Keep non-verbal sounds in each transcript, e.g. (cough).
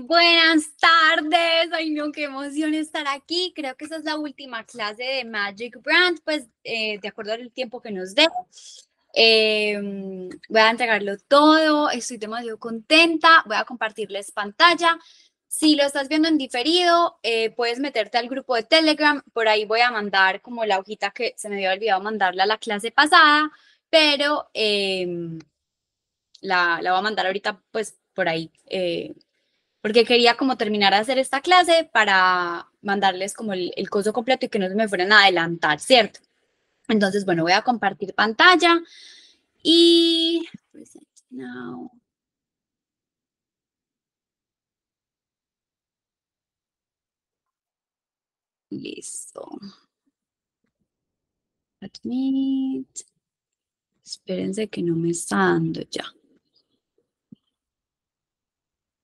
Buenas tardes, ay no, qué emoción estar aquí. Creo que esa es la última clase de Magic Brand, pues eh, de acuerdo al tiempo que nos dé. Em, voy a entregarlo todo, estoy demasiado contenta, voy a compartirles pantalla. Si lo estás viendo en diferido, eh, puedes meterte al grupo de Telegram, por ahí voy a mandar como la hojita que se me había olvidado mandarla a la clase pasada, pero em, la, la voy a mandar ahorita pues por ahí. Porque quería como terminar de hacer esta clase para mandarles como el, el coso completo y que no se me fueran a adelantar, ¿cierto? Entonces, bueno, voy a compartir pantalla y... Listo. Admit. Espérense que no me está dando ya.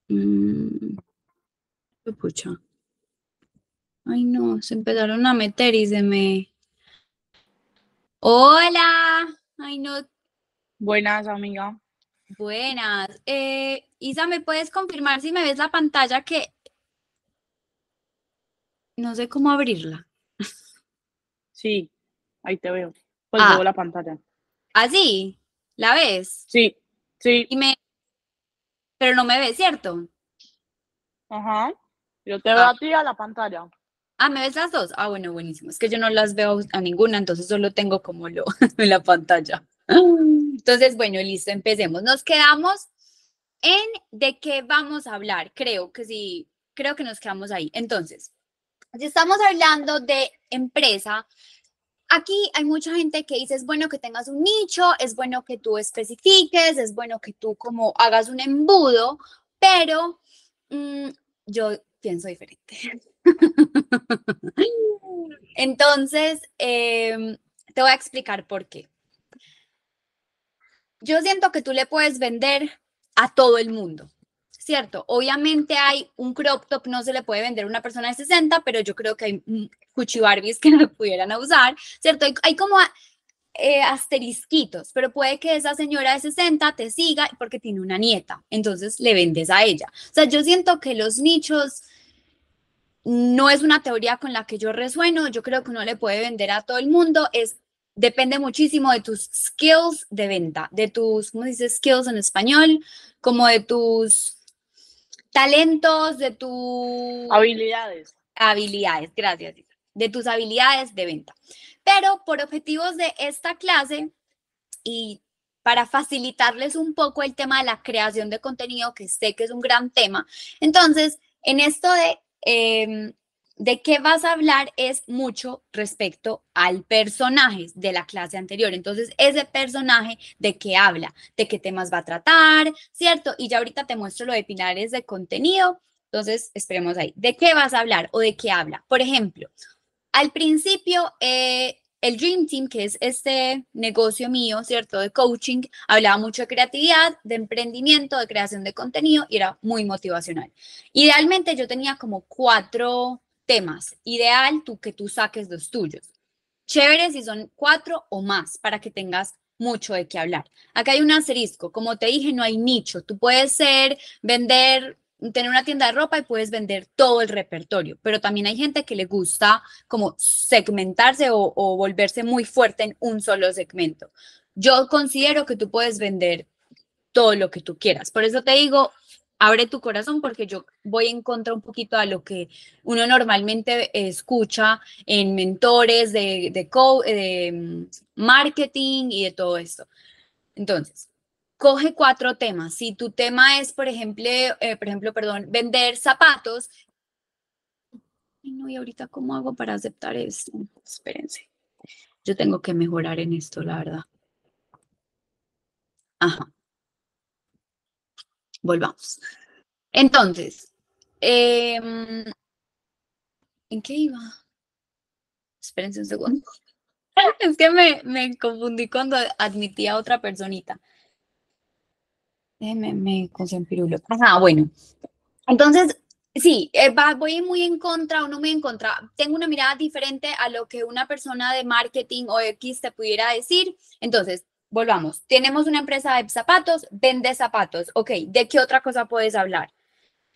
Mm. Pucha. Ay, no, se empezaron a meter y se me... Hola. Ay, no. Buenas, amiga. Buenas. Eh, Isa, ¿me puedes confirmar si me ves la pantalla que... No sé cómo abrirla. (laughs) Sí, ahí te veo. Pues Ah. veo la pantalla. ¿Así? ¿La ves? Sí, sí, Y me... Pero no me ves, ¿cierto? ajá. Yo te veo Ah. a ti a la pantalla. Ah, ¿me ves las dos? Ah, bueno, buenísimo. Es que yo no las veo a ninguna, entonces solo tengo como lo (laughs) en la pantalla. Entonces, bueno, listo, empecemos. Nos quedamos en de qué vamos a hablar. Creo que sí, creo que nos quedamos ahí. Entonces, si estamos hablando de empresa, aquí hay mucha gente que dice, es bueno que tengas un nicho, es bueno que tú especifiques, es bueno que tú como hagas un embudo, pero mm, yo pienso diferente. (laughs) Entonces, em, te voy a explicar por qué. Yo siento que tú le puedes vender a todo el mundo, ¿cierto? Obviamente hay un crop top, no se le puede vender a una persona de 60, pero yo creo que hay mm, cuchibarbies que (laughs) lo pudieran usar, ¿cierto? Hay, hay como eh, asterisquitos, pero puede que esa señora de 60 te siga porque tiene una nieta, entonces le vendes a ella. O sea, yo siento que los nichos no es una teoría con la que yo resueno, yo creo que uno le puede vender a todo el mundo, es depende muchísimo de tus skills de venta, de tus, ¿cómo dices skills en español? Como de tus talentos, de tus Habilidades. habilidades, gracias, de tus habilidades de venta. Pero por objetivos de esta clase y para facilitarles un poco el tema de la creación de contenido, que sé que es un gran tema, entonces, en esto de em, de qué vas a hablar es mucho respecto al personaje de la clase anterior. Entonces, ese personaje de qué habla, de qué temas va a tratar, ¿cierto? Y ya ahorita te muestro lo de pilares de contenido. Entonces, esperemos ahí. ¿De qué vas a hablar o de qué habla? Por ejemplo, al principio, eh, el Dream Team, que es este negocio mío, ¿cierto? De coaching, hablaba mucho de creatividad, de emprendimiento, de creación de contenido y era muy motivacional. Idealmente yo tenía como cuatro temas. Ideal tú que tú saques los tuyos. Chévere si son cuatro o más para que tengas mucho de qué hablar. Acá hay un asterisco, como te dije, no hay nicho. Tú puedes ser, vender, tener una tienda de ropa y puedes vender todo el repertorio, pero también hay gente que le gusta como segmentarse o, volverse muy fuerte en un solo segmento. Yo considero que tú puedes vender todo lo que tú quieras. Por eso te digo, abre tu corazón porque yo voy en contra un poquito a lo que uno normalmente escucha en mentores de, de mm, marketing y de todo esto. Entonces, coge cuatro temas. Si tu tema es, por ejemplo, eh, por ejemplo, perdón, vender zapatos. Ay, no, y ahorita cómo hago para aceptar esto. Espérense. Yo tengo que mejorar en esto, la verdad. Ajá volvamos. Entonces, eh, ¿en qué iba? Espérense un segundo. (laughs) Es que me, me confundí cuando admití a otra personita. Me. Ajá, bueno. Entonces, sí, eh, voy muy en contra o no muy en contra. Tengo una mirada diferente a lo que una persona de marketing o X te pudiera decir. Entonces, volvamos. Tenemos una empresa de zapatos, vende zapatos. Ok, ¿de qué otra cosa puedes hablar?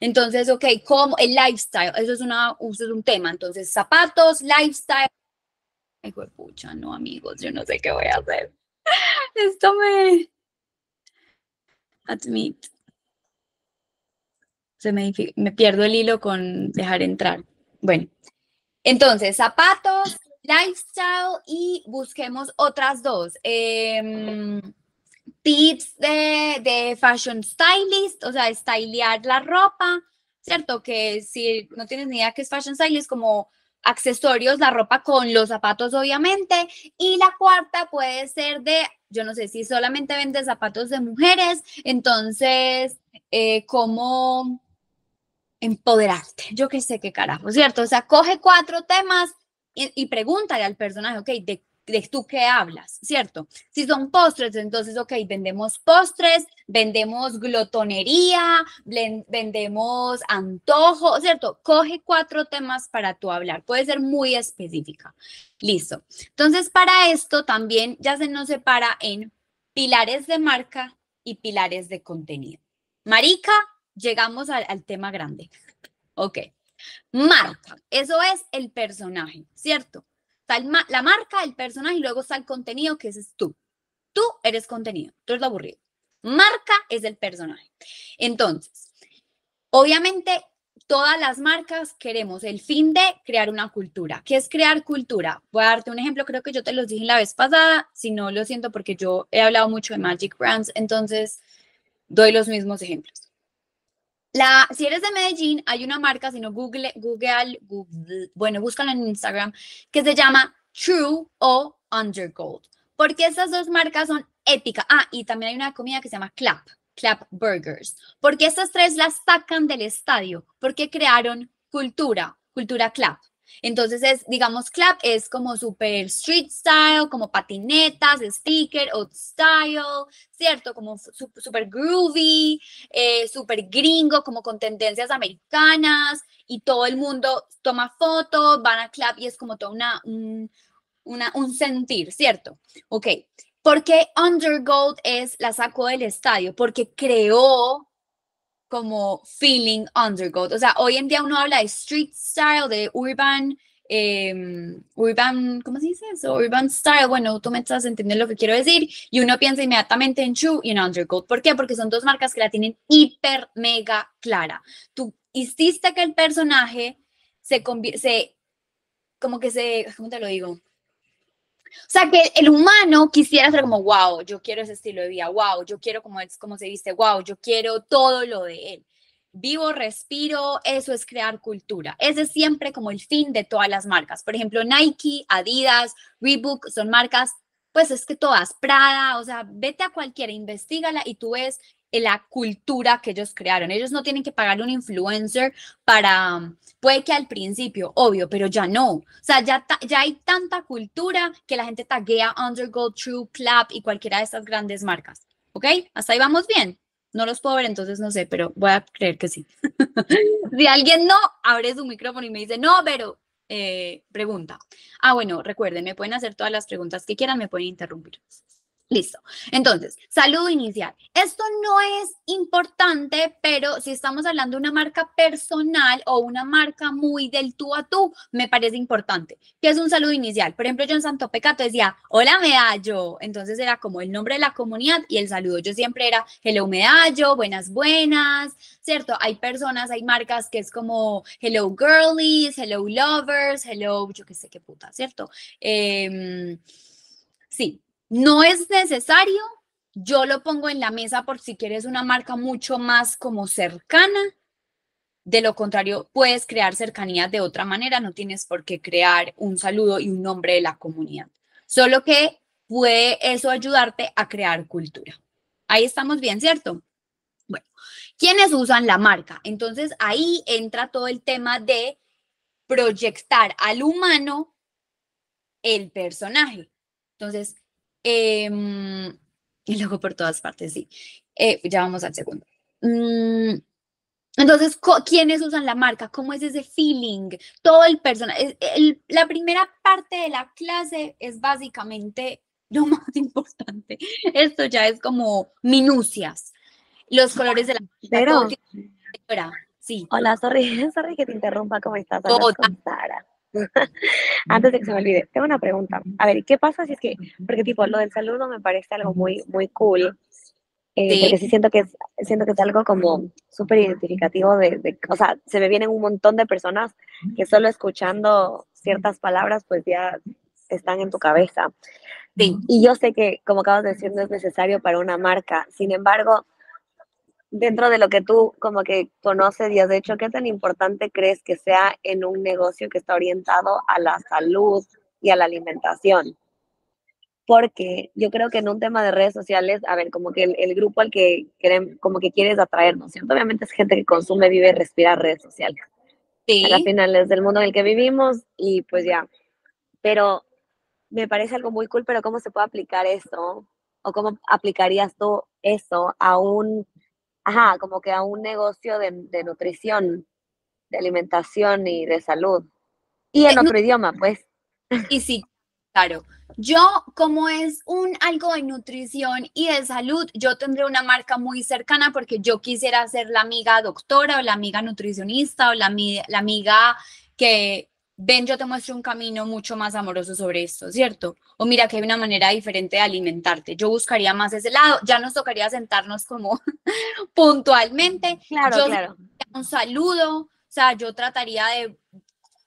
Entonces, ok, como el lifestyle, eso es, eso es un tema. Entonces, zapatos, lifestyle. Ay, pucha, no, amigos, yo no sé qué voy a hacer. (laughs) Esto me. Admit. Se me, me pierdo el hilo con dejar entrar. Bueno, entonces, zapatos, lifestyle y busquemos otras dos. Em, tips de, de, fashion stylist, o sea, stylear la ropa, ¿cierto? Que si no tienes ni idea qué es fashion stylist, como accesorios, la ropa con los zapatos, obviamente. Y la cuarta puede ser de, yo no sé si solamente vende zapatos de mujeres, entonces, eh, como empoderarte, yo qué sé qué carajo, ¿cierto? O sea, coge cuatro temas y, y pregúntale al personaje, ok, ¿de de tú qué hablas, ¿cierto? Si son postres, entonces, ok, vendemos postres, vendemos glotonería, vendemos antojo, ¿cierto? Coge cuatro temas para tú hablar, puede ser muy específica. Listo. Entonces, para esto también ya se nos separa en pilares de marca y pilares de contenido. Marica, llegamos al, al tema grande. Ok. Marca, eso es el personaje, ¿cierto? La marca, el personaje y luego está el contenido, que ese es tú. Tú eres contenido, tú eres lo aburrido. Marca es el personaje. Entonces, obviamente, todas las marcas queremos el fin de crear una cultura. ¿Qué es crear cultura? Voy a darte un ejemplo, creo que yo te los dije la vez pasada, si no lo siento porque yo he hablado mucho de Magic Brands, entonces doy los mismos ejemplos. La, si eres de Medellín, hay una marca, si no Google, Google, Google, bueno, búscala en Instagram, que se llama True o Undergold, porque estas dos marcas son épicas. Ah, y también hay una comida que se llama Clap, Clap Burgers, porque estas tres las sacan del estadio, porque crearon cultura, cultura Clap. Entonces es, digamos, clap es como super street style, como patinetas, sticker, old style, ¿cierto? Como super groovy, eh, super gringo, como con tendencias americanas y todo el mundo toma fotos, van a clap y es como todo una, un, una, un sentir, ¿cierto? Ok. Porque Undergold es la sacó del estadio, porque creó como feeling undergold. O sea, hoy en día uno habla de street style, de urban, em, urban, ¿cómo se dice eso? Urban style. Bueno, tú me estás entendiendo lo que quiero decir. Y uno piensa inmediatamente en True y en Undergold. ¿Por qué? Porque son dos marcas que la tienen hiper, mega clara. Tú hiciste que el personaje se, se como que se, ¿cómo te lo digo? O sea, que el humano quisiera ser como, wow, yo quiero ese estilo de vida, wow, yo quiero como es como se viste, wow, yo quiero todo lo de él. Vivo, respiro, eso es crear cultura. Ese es siempre como el fin de todas las marcas. Por ejemplo, Nike, Adidas, Reebok son marcas, pues es que todas, Prada, o sea, vete a cualquiera, investigala y tú ves la cultura que ellos crearon. Ellos no tienen que pagar un influencer para, puede que al principio, obvio, pero ya no. O sea, ya, ya hay tanta cultura que la gente taguea Undergo, True, Clap y cualquiera de estas grandes marcas. ¿Ok? Hasta ahí vamos bien. No los puedo ver, entonces no sé, pero voy a creer que sí. (laughs) si alguien no, abre su micrófono y me dice, no, pero eh, pregunta. Ah, bueno, recuerden, me pueden hacer todas las preguntas que quieran, me pueden interrumpir. Listo. Entonces, saludo inicial. Esto no es importante, pero si estamos hablando de una marca personal o una marca muy del tú a tú, me parece importante. ¿Qué es un saludo inicial? Por ejemplo, yo en Santo Pecato decía, hola medallo. Entonces era como el nombre de la comunidad y el saludo. Yo siempre era, hello medallo, buenas, buenas, ¿cierto? Hay personas, hay marcas que es como hello girlies, hello lovers, hello, yo qué sé qué puta, ¿cierto? Em, sí, no es necesario, yo lo pongo en la mesa por si quieres una marca mucho más como cercana. De lo contrario, puedes crear cercanía de otra manera, no tienes por qué crear un saludo y un nombre de la comunidad. Solo que puede eso ayudarte a crear cultura. Ahí estamos bien, ¿cierto? Bueno, ¿quiénes usan la marca? Entonces ahí entra todo el tema de proyectar al humano el personaje. Entonces, Em, y luego por todas partes, sí. Eh, ya vamos al segundo. Mm, entonces, ¿quiénes usan la marca? ¿Cómo es ese feeling? Todo el personal. la primera parte de la clase es básicamente (laughs) lo más importante. Esto ya es como minucias. Los colores de la Pero, (laughs) Sí. Hola, sorry, (laughs) sorry que te interrumpa, ¿cómo estás? Hola. Sara. Antes de que se me olvide, tengo una pregunta. A ver, ¿qué pasa si es que, porque tipo, lo del saludo me parece algo muy, muy cool, eh, Sí. porque sí siento que siento que es algo como súper identificativo de, de- o sea, se me vienen un montón de personas que solo escuchando ciertas palabras, pues ya están en tu cabeza. Sí. Y yo sé que, como acabas de decir, no es necesario para una marca. Sin embargo, dentro de lo que tú como que conoces y has hecho, ¿qué tan importante crees que sea en un negocio que está orientado a la salud y a la alimentación? Porque yo creo que en un tema de redes sociales, a ver, como que el, el grupo al que como que quieres atraernos, ¿cierto? Obviamente es gente que consume, vive respira redes sociales. Sí. A la final es del mundo en el que vivimos y pues ya. Pero me parece algo muy cool, pero ¿cómo se puede aplicar eso? ¿O cómo aplicarías tú eso a un, ajá, como que a un negocio de, de nutrición, de alimentación y de salud? Y en Eh, otro idioma, pues. Y sí, claro. Yo, como es un algo de nutrición y de salud, yo tendré una marca muy cercana porque yo quisiera ser la amiga doctora o la amiga nutricionista o la, la amiga que, ven, yo te muestro un camino mucho más amoroso sobre esto, ¿cierto? O mira que hay una manera diferente de alimentarte. Yo buscaría más ese lado. Ya nos tocaría sentarnos como (laughs) puntualmente. Claro, Yo- claro. un saludo, o sea, yo trataría de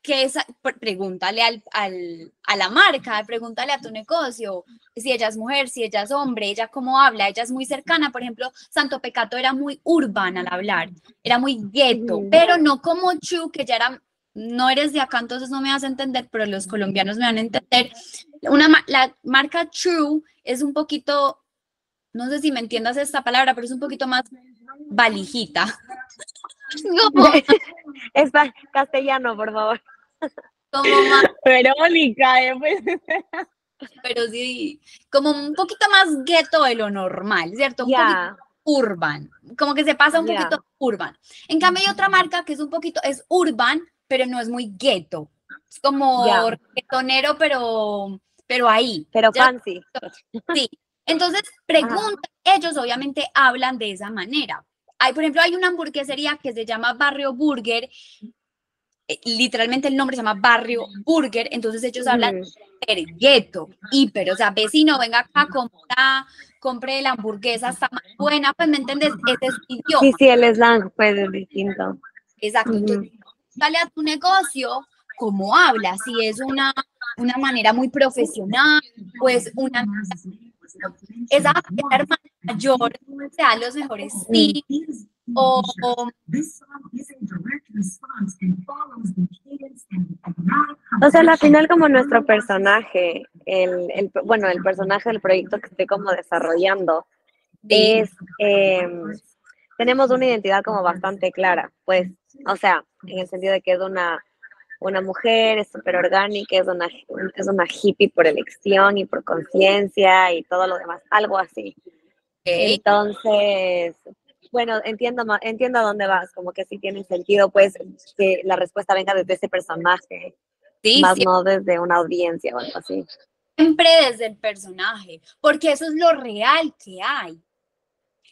que esa, pre- pregúntale al, al- a la marca, pregúntale a tu negocio, si ella es mujer, si ella es hombre, ella cómo habla, ella es muy cercana, por ejemplo, Santo Pecato era muy urbana al hablar, era muy gueto, pero no como Chu, que ya era, no eres de acá, entonces no me vas a entender, pero los colombianos me van a entender. Una, la marca True es un poquito, no sé si me entiendas esta palabra, pero es un poquito más valijita. (laughs) Como, (laughs) Es pa- castellano, por favor. como más, Verónica, eh, pues. pero sí, como un poquito más gueto de lo normal, ¿cierto? Un poquito Ya, urban, como que se pasa un poquito urban. En cambio hay otra marca que es un poquito, es urban, pero no es muy gueto. Es como reggaetonero, pero, pero ahí. pero Ya. fancy. Sí. Entonces, pregunta, ellos obviamente hablan de esa manera. Hay, por ejemplo, hay una hamburguesería que se llama Barrio Burger. eh, Literalmente el nombre se llama Barrio Burger, entonces ellos hablan súper gueto, hiper, o sea, vecino, venga acá, compra, compre la hamburguesa, está más buena, pues, ¿me entiendes? Ese es idioma. Sí, sí, el slang pues es distinto. Exacto. Entonces, dale a tu negocio cómo habla, si es una, una manera muy profesional, pues una esa, hermana mayor te da los mejores tips o, o O sea, al final como nuestro personaje, el, el- bueno, el personaje del proyecto que estoy como desarrollando, es, eh, tenemos una identidad como bastante clara, pues, o sea, en el sentido de que es una, una mujer, es súper orgánica, es una, es una hippie por elección y por conciencia y todo lo demás, algo así. Entonces, bueno, entiendo, entiendo a dónde vas, como que sí tiene sentido, pues, que la respuesta venga desde ese personaje, sí, más sí, no desde una audiencia o algo así. siempre desde el personaje, porque eso es lo real que hay.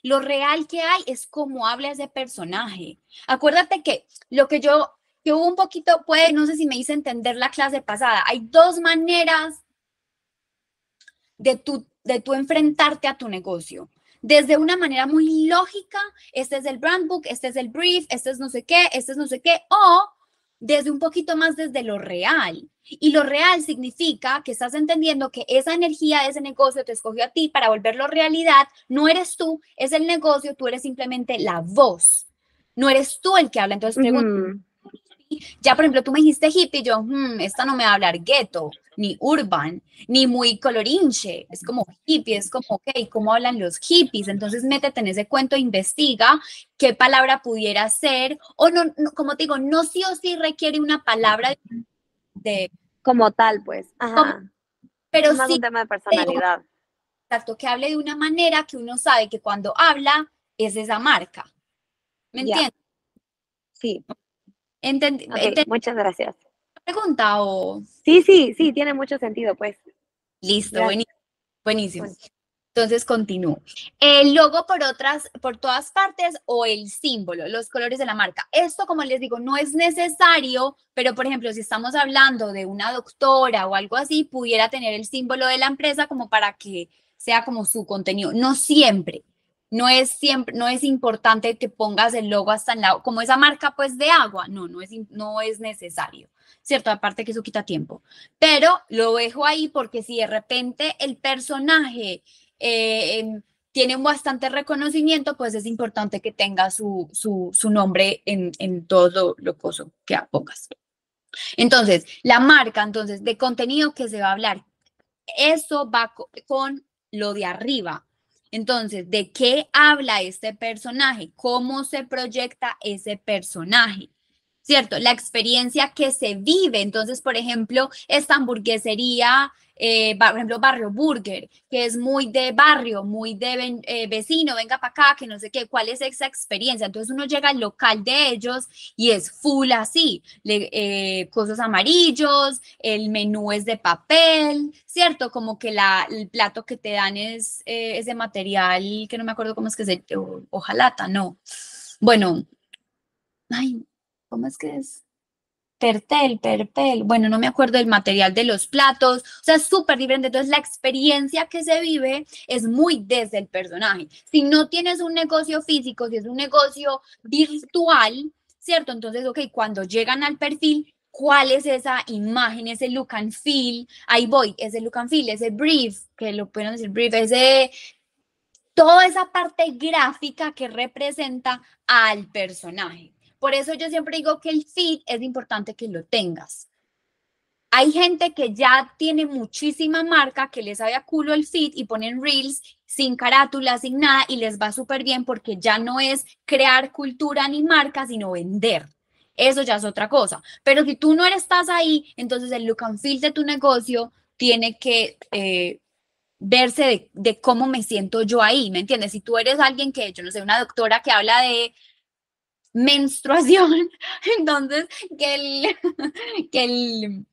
Lo real que hay es cómo habla ese personaje. Acuérdate que lo que yo, que un poquito, puede, no sé si me hice entender la clase pasada, hay dos maneras de tu, de tu enfrentarte a tu negocio. Desde una manera muy lógica, este es el brand book, este es el brief, este es no sé qué, este es no sé qué, o desde un poquito más desde lo real. Y lo real significa que estás entendiendo que esa energía de ese negocio te escogió a ti para volverlo realidad. No eres tú, es el negocio, tú eres simplemente la voz. No eres tú el que habla. Entonces, pregunto, Ujú. ya por ejemplo, tú me dijiste hippie, yo, "Hmm, esta no me va a hablar gueto, ni urban, ni muy colorinche. Es como hippie, es como, ok, ¿cómo hablan los hippies? Entonces, métete en ese cuento, investiga qué palabra pudiera ser. O no, no, como te digo, no sí o sí requiere una palabra de, Como tal, pues. Ajá. pero es más sí un tema de personalidad. exacto, que hable de una manera que uno sabe que cuando habla es esa marca. ¿Me entiendes? Sí. ¿entendí muchas gracias. pregunta o Sí, sí, sí, tiene mucho sentido, pues. listo, Gracias. buenísimo. buenísimo. Bueno. Entonces continúo. El logo por otras, por todas partes o el símbolo, los colores de la marca. Esto, como les digo, no es necesario, pero por ejemplo, si estamos hablando de una doctora o algo así, pudiera tener el símbolo de la empresa como para que sea como su contenido. No siempre, no es siempre, no es importante que pongas el logo hasta en lado, como esa marca pues de agua, no, no es, no es necesario, ¿cierto? Aparte que eso quita tiempo, pero lo dejo ahí porque si de repente el personaje eh, tiene un bastante reconocimiento, pues es importante que tenga su, su, nombre en, en, todo lo, lo que pongas. Entonces, la marca, entonces, de contenido que se va a hablar, eso va con lo de arriba, entonces, ¿de qué habla este personaje? ¿Cómo se proyecta ese personaje? ¿Cierto? La experiencia que se vive. Entonces, por ejemplo, esta hamburguesería eh, por ejemplo, Barrio Burger, que es muy de barrio, muy de eh, vecino, venga para acá, que no sé qué, cuál es esa experiencia. Entonces uno llega al local de ellos y es full así, eh, cosas amarillos, el menú es de papel, ¿cierto? Como que la, el plato que te dan es ese material que no me acuerdo cómo es que se, ojalata, no. Bueno, ay, ¿cómo es que es? Pertel, Perpel, bueno, no me acuerdo del material de los platos, o sea, es súper diferente. Entonces, la experiencia que se vive es muy desde el personaje. Si no tienes un negocio físico, si es un negocio virtual, ¿cierto? Entonces, ok, cuando llegan al perfil, ¿cuál es esa imagen, ese look and feel? Ahí voy, ese look and feel, ese brief, que lo pueden decir brief, ese toda esa parte gráfica que representa al personaje. Por eso yo siempre digo que el feed es importante que lo tengas. Hay gente que ya tiene muchísima marca, que les sabe a culo el feed y ponen reels sin carátula, sin nada y les va súper bien porque ya no es crear cultura ni marca, sino vender. Eso ya es otra cosa. Pero si tú no estás ahí, entonces el look and feel de tu negocio tiene que eh, verse de, de, cómo me siento yo ahí, ¿me entiendes? Si tú eres alguien que, yo no sé, una doctora que habla de menstruación, (laughs) entonces que el, (laughs) que el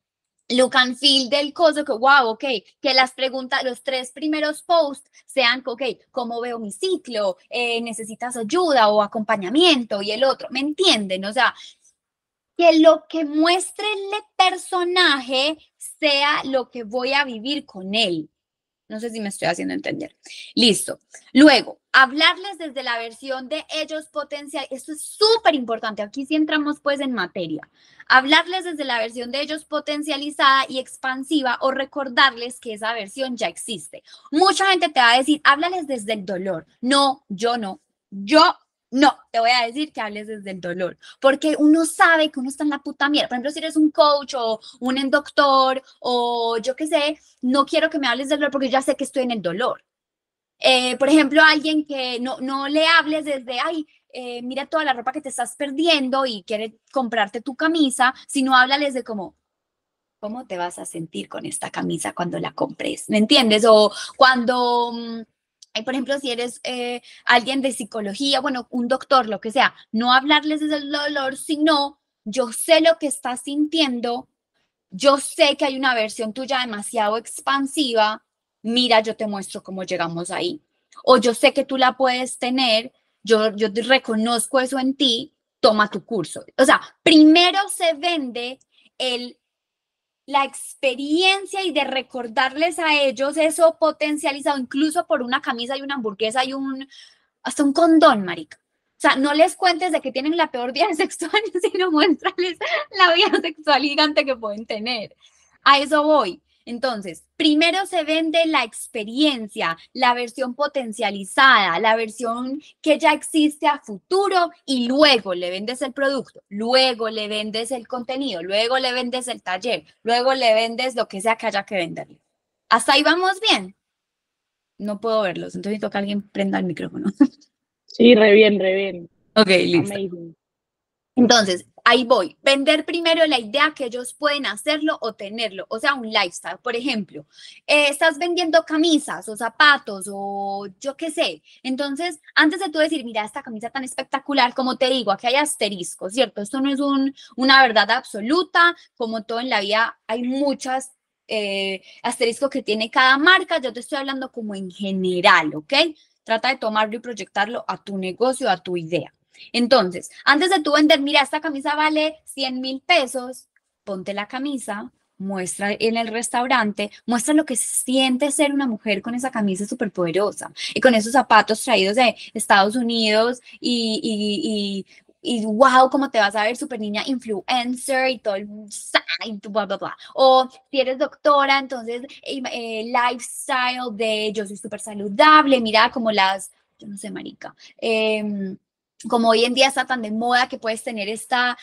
look and feel del coso, que wow, ok, que las preguntas, los tres primeros posts sean, ok, ¿cómo veo mi ciclo? Eh, ¿Necesitas ayuda o acompañamiento? Y el otro, ¿me entienden? O sea, que lo que muestre el personaje sea lo que voy a vivir con él. No sé si me estoy haciendo entender. Listo. Luego, hablarles desde la versión de ellos potencial. Esto es súper importante. Aquí sí entramos pues en materia. Hablarles desde la versión de ellos potencializada y expansiva o recordarles que esa versión ya existe. Mucha gente te va a decir, háblales desde el dolor. No, yo no. Yo no, te voy a decir que hables desde el dolor, porque uno sabe que uno está en la puta mierda. Por ejemplo, si eres un coach o un doctor o yo qué sé, no quiero que me hables del dolor porque ya sé que estoy en el dolor. Eh, por ejemplo, alguien que no, no le hables desde, ay, eh, mira toda la ropa que te estás perdiendo y quiere comprarte tu camisa, sino háblales de cómo, ¿cómo te vas a sentir con esta camisa cuando la compres? ¿Me entiendes? O cuando... Por ejemplo, si eres eh, alguien de psicología, bueno, un doctor, lo que sea, no hablarles del dolor, sino yo sé lo que estás sintiendo, yo sé que hay una versión tuya demasiado expansiva, mira, yo te muestro cómo llegamos ahí. O yo sé que tú la puedes tener, yo, yo reconozco eso en ti, toma tu curso. O sea, primero se vende el la experiencia y de recordarles a ellos eso potencializado incluso por una camisa y una hamburguesa y un, hasta un condón, marica. O sea, no les cuentes de que tienen la peor vida (laughs) sexual, sino muéstrales la vida sexual gigante que pueden tener. A eso voy. Entonces, primero se vende la experiencia, la versión potencializada, la versión que ya existe a futuro y luego le vendes el producto, luego le vendes el contenido, luego le vendes el taller, luego le vendes lo que sea que haya que venderle. ¿Hasta ahí vamos bien? No puedo verlos, entonces necesito que alguien prenda el micrófono. Sí, re bien, re bien. Ok, listo. Entonces, ahí voy. Vender primero la idea que ellos pueden hacerlo o tenerlo, o sea, un lifestyle. Por ejemplo, eh, estás vendiendo camisas o zapatos o yo qué sé. Entonces, antes de tú decir, mira, esta camisa tan espectacular, como te digo, aquí hay asterisco, ¿cierto? Esto no es un, una verdad absoluta, como todo en la vida, hay muchas eh, asterisco que tiene cada marca, yo te estoy hablando como en general, ¿ok? Trata de tomarlo y proyectarlo a tu negocio, a tu idea. Entonces, antes de tú vender, mira, esta camisa vale 100 mil pesos, ponte la camisa, muestra en el restaurante, muestra lo que siente ser una mujer con esa camisa súper poderosa y con esos zapatos traídos de Estados Unidos y, y, y, y wow, cómo te vas a ver súper niña influencer y todo el bla, bla, bla. O si eres doctora, entonces eh, lifestyle de yo soy súper saludable, mira como las, yo no sé, marica. Eh, como hoy en día está tan de moda que puedes tener esta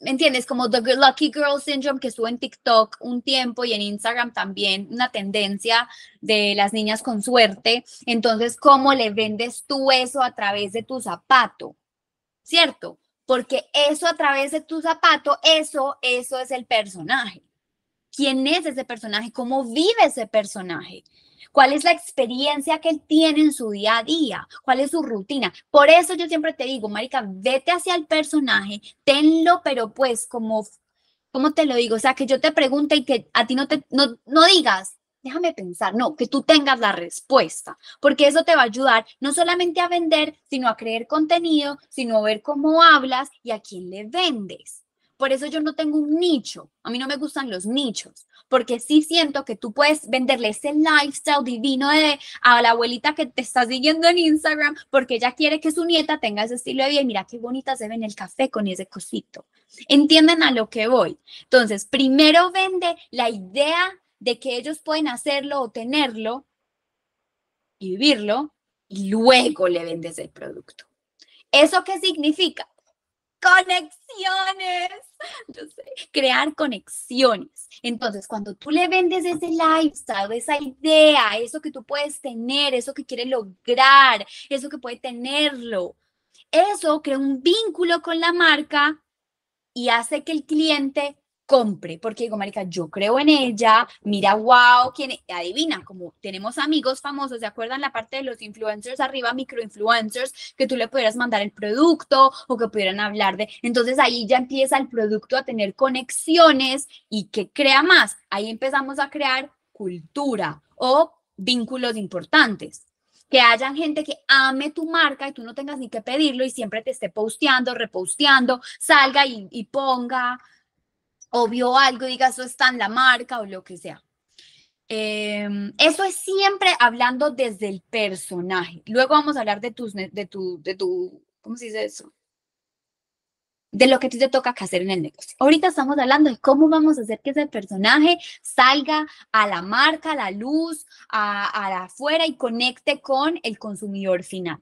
¿me entiendes? Como The Lucky Girl Syndrome que estuvo en TikTok un tiempo y en Instagram también, una tendencia de las niñas con suerte. Entonces, ¿cómo le vendes tú eso a través de tu zapato? ¿Cierto? Porque eso a través de tu zapato, eso, eso es el personaje. ¿Quién es ese personaje? ¿Cómo vive ese personaje? Cuál es la experiencia que él tiene en su día a día, cuál es su rutina. Por eso yo siempre te digo, Marica, vete hacia el personaje, tenlo, pero pues como, ¿cómo te lo digo? O sea, que yo te pregunte y que a ti no te, no, no digas, déjame pensar, no, que tú tengas la respuesta, porque eso te va a ayudar no solamente a vender, sino a crear contenido, sino a ver cómo hablas y a quién le vendes. Por eso yo no tengo un nicho. A mí no me gustan los nichos, porque sí siento que tú puedes venderle ese lifestyle divino a la abuelita que te está siguiendo en Instagram, porque ella quiere que su nieta tenga ese estilo de vida y mira qué bonita se ve en el café con ese cosito. ¿Entienden a lo que voy? Entonces, primero vende la idea de que ellos pueden hacerlo o tenerlo y vivirlo, y luego le vendes el producto. ¿Eso qué significa? Conexiones. Sé, crear conexiones. Entonces, cuando tú le vendes ese lifestyle, esa idea, eso que tú puedes tener, eso que quieres lograr, eso que puede tenerlo, eso crea un vínculo con la marca y hace que el cliente compre, porque digo, marica, yo creo en ella, mira, wow, quién, adivina, como tenemos amigos famosos, ¿se acuerdan la parte de los influencers arriba, microinfluencers, que tú le pudieras mandar el producto o que pudieran hablar de, entonces ahí ya empieza el producto a tener conexiones y que crea más, ahí empezamos a crear cultura o vínculos importantes. Que hayan gente que ame tu marca y tú no tengas ni que pedirlo y siempre te esté posteando, reposteando, salga y ponga o vio algo, diga, eso está en la marca o lo que sea. Em, eso es siempre hablando desde el personaje. Luego vamos a hablar de tus, de tu, de tu, ¿cómo se dice eso? De lo que tú te toca hacer en el negocio. Ahorita estamos hablando de cómo vamos a hacer que ese personaje salga a la marca, a la luz, a, a afuera y conecte con el consumidor final.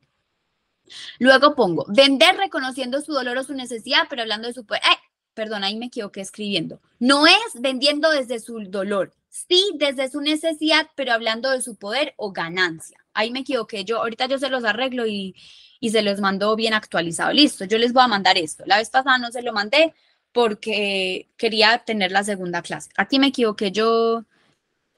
Luego pongo, vender reconociendo su dolor o su necesidad, pero hablando de su poder perdón, ahí me equivoqué escribiendo. No es vendiendo desde su dolor, sí desde su necesidad, pero hablando de su poder o ganancia. Ahí me equivoqué. Yo ahorita yo se los arreglo y, y se los mando bien actualizado. Listo, yo les voy a mandar esto. La vez pasada no se lo mandé porque quería tener la segunda clase. Aquí me equivoqué yo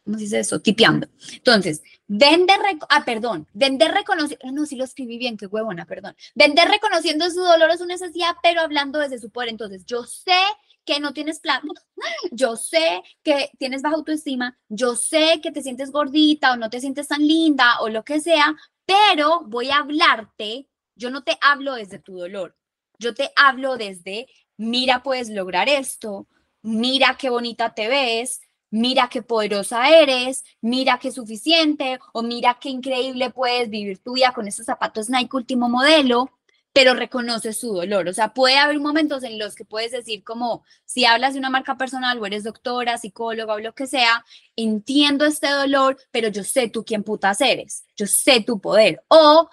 ¿cómo se dice eso? Tipeando. Entonces, vender, ah, perdón, vender reconociendo, no, sí lo escribí bien, qué huevona, perdón. Vender reconociendo su dolor o su necesidad, pero hablando desde su poder. Entonces, yo sé que no tienes plan, (laughs) yo sé que tienes baja autoestima, yo sé que te sientes gordita o no te sientes tan linda o lo que sea, pero voy a hablarte, yo no te hablo desde tu dolor, yo te hablo desde, mira, puedes lograr esto, mira qué bonita te ves, mira qué poderosa eres, mira qué suficiente o mira qué increíble puedes vivir tu vida con esos zapatos Nike último modelo, pero reconoce su dolor. O sea, puede haber momentos en los que puedes decir como, si hablas de una marca personal o eres doctora, psicóloga o lo que sea, entiendo este dolor, pero yo sé tú quién putas eres, yo sé tu poder. O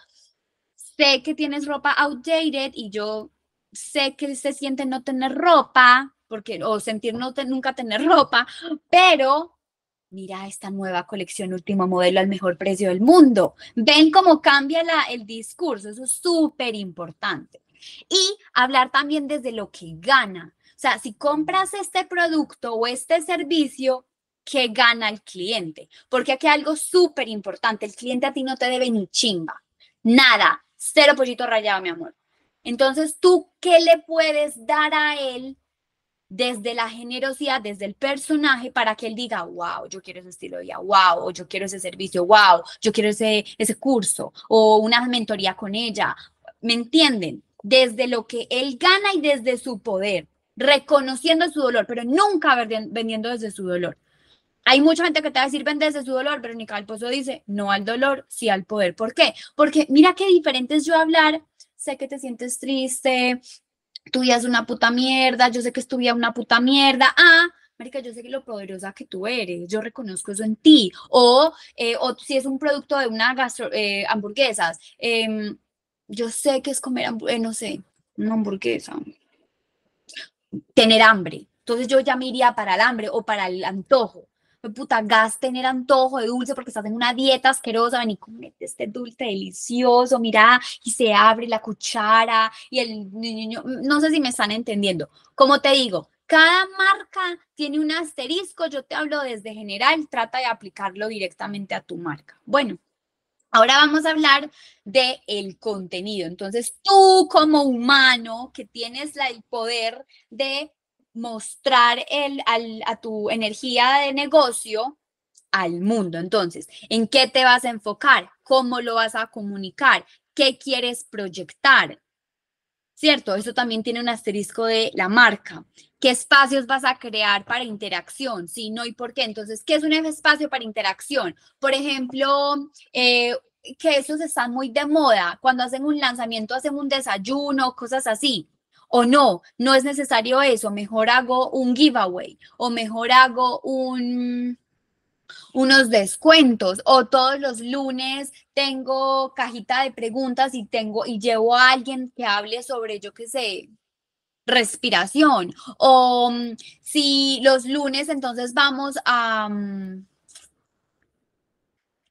sé que tienes ropa outdated y yo sé que se siente no tener ropa, porque, o sentir no nunca tener (laughs) ropa, pero mira esta nueva colección último modelo al mejor precio del mundo. Ven cómo cambia la, el discurso, eso es súper importante. Y hablar también desde lo que gana. O sea, si compras este producto o este servicio, ¿qué gana el cliente? Porque aquí hay algo súper importante, el cliente a ti no te debe ni chimba, nada, cero pollito rayado, mi amor. Entonces, ¿tú qué le puedes dar a él desde la generosidad, desde el personaje, para que él diga, wow, yo quiero ese estilo de vida, wow, yo quiero ese servicio, wow, yo quiero ese, ese curso, o una mentoría con ella. ¿Me entienden? Desde lo que él gana y desde su poder, reconociendo su dolor, pero nunca vendiendo desde su dolor. Hay mucha gente que te va a decir vende desde su dolor, pero Nicole Pozo dice no al dolor, sí al poder. ¿Por qué? Porque mira qué diferente es yo hablar, sé que te sientes triste, tu vida es una puta mierda, yo sé que es tu vida una puta mierda. Ah, Marica, yo sé que lo poderosa que tú eres, yo reconozco eso en ti. O, eh, o si es un producto de una gastro, eh, hamburguesas, em, yo sé que es comer, eh, no sé, una hamburguesa. Tener hambre. Entonces yo ya me iría para el hambre o para el antojo puta, gas tener antojo de dulce porque estás en una dieta asquerosa, ven y comete este dulce delicioso, mira, y se abre la cuchara y el niño, no sé si me están entendiendo. Como te digo, cada marca tiene un asterisco, yo te hablo desde general, trata de aplicarlo directamente a tu marca. Bueno, Ahora vamos a hablar de el contenido. Entonces, tú como humano que tienes la, el poder de mostrar el, a tu energía de negocio al mundo. Entonces, ¿en qué te vas a enfocar? ¿Cómo lo vas a comunicar? ¿Qué quieres proyectar? ¿Cierto? Eso también tiene un asterisco de la marca. ¿Qué espacios vas a crear para interacción? Si no y por qué. Entonces, ¿qué es un espacio para interacción? Por ejemplo, eh, que esos están muy de moda. Cuando hacen un lanzamiento, hacen un desayuno, cosas así o no, no es necesario eso, mejor hago un giveaway o mejor hago un unos descuentos o todos los lunes tengo cajita de preguntas y tengo y llevo a alguien que hable sobre yo qué sé, respiración o mm, si los lunes entonces vamos a mm,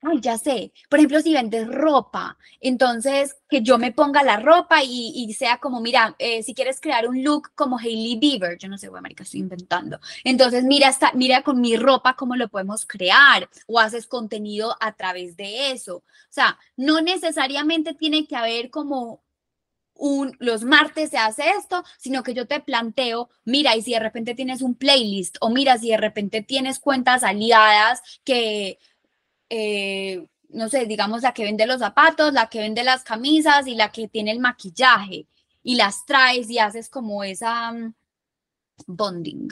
Ay, ya sé. Por ejemplo, si vendes ropa, entonces que yo me ponga la ropa y, sea como, mira, eh, si quieres crear un look como Hailey Bieber, yo no sé, güey, marica, estoy inventando. Entonces, mira, está, mira con mi ropa cómo lo podemos crear o haces contenido a través de eso. O sea, no necesariamente tiene que haber como un, los martes se hace esto, sino que yo te planteo, mira, y si de repente tienes un playlist o mira, si de repente tienes cuentas aliadas que eh, no sé, digamos la que vende los zapatos, la que vende las camisas y la que tiene el maquillaje y las traes y haces como esa mm, bonding.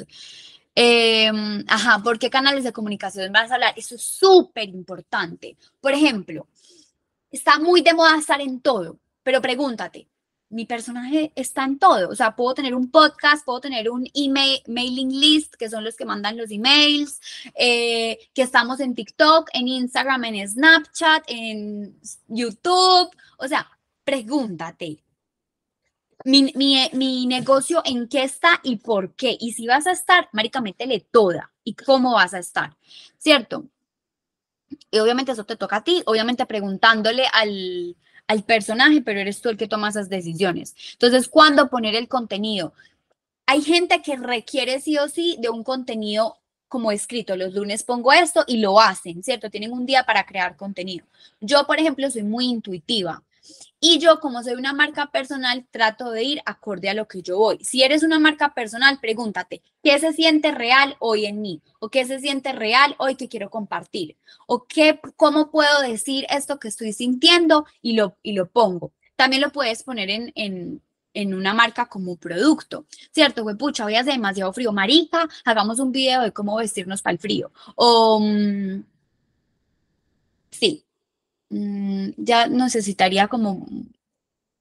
Em, ajá, ¿por qué canales de comunicación vas a hablar? Eso es súper importante. Por ejemplo, está muy de moda estar en todo, pero pregúntate, mi personaje está en todo. O sea, puedo tener un podcast, puedo tener un email, mailing list, que son los que mandan los emails, eh, que estamos en TikTok, en Instagram, en Snapchat, en YouTube. O sea, pregúntate. Mi, mi, negocio en qué está y por qué. Y si vas a estar, marica, métele toda. ¿Y cómo vas a estar? ¿Cierto? Y obviamente eso te toca a ti, obviamente preguntándole al, al personaje, pero eres tú el que toma esas decisiones. Entonces, ¿cuándo poner el contenido? Hay gente que requiere sí o sí de un contenido como escrito, los lunes pongo esto y lo hacen, ¿cierto? Tienen un día para crear contenido. Yo, por ejemplo, soy muy intuitiva. Y yo, como soy una marca personal, trato de ir acorde a lo que yo voy. Si eres una marca personal, pregúntate, ¿qué se siente real hoy en mí? ¿O qué se siente real hoy que quiero compartir? ¿O qué, cómo puedo decir esto que estoy sintiendo y lo, y lo pongo? También lo puedes poner en, en, en una marca como producto, ¿cierto? Güey, pucha, hoy hace demasiado frío. Marica, hagamos un video de cómo vestirnos para el frío. O, mm, Mm, ya necesitaría como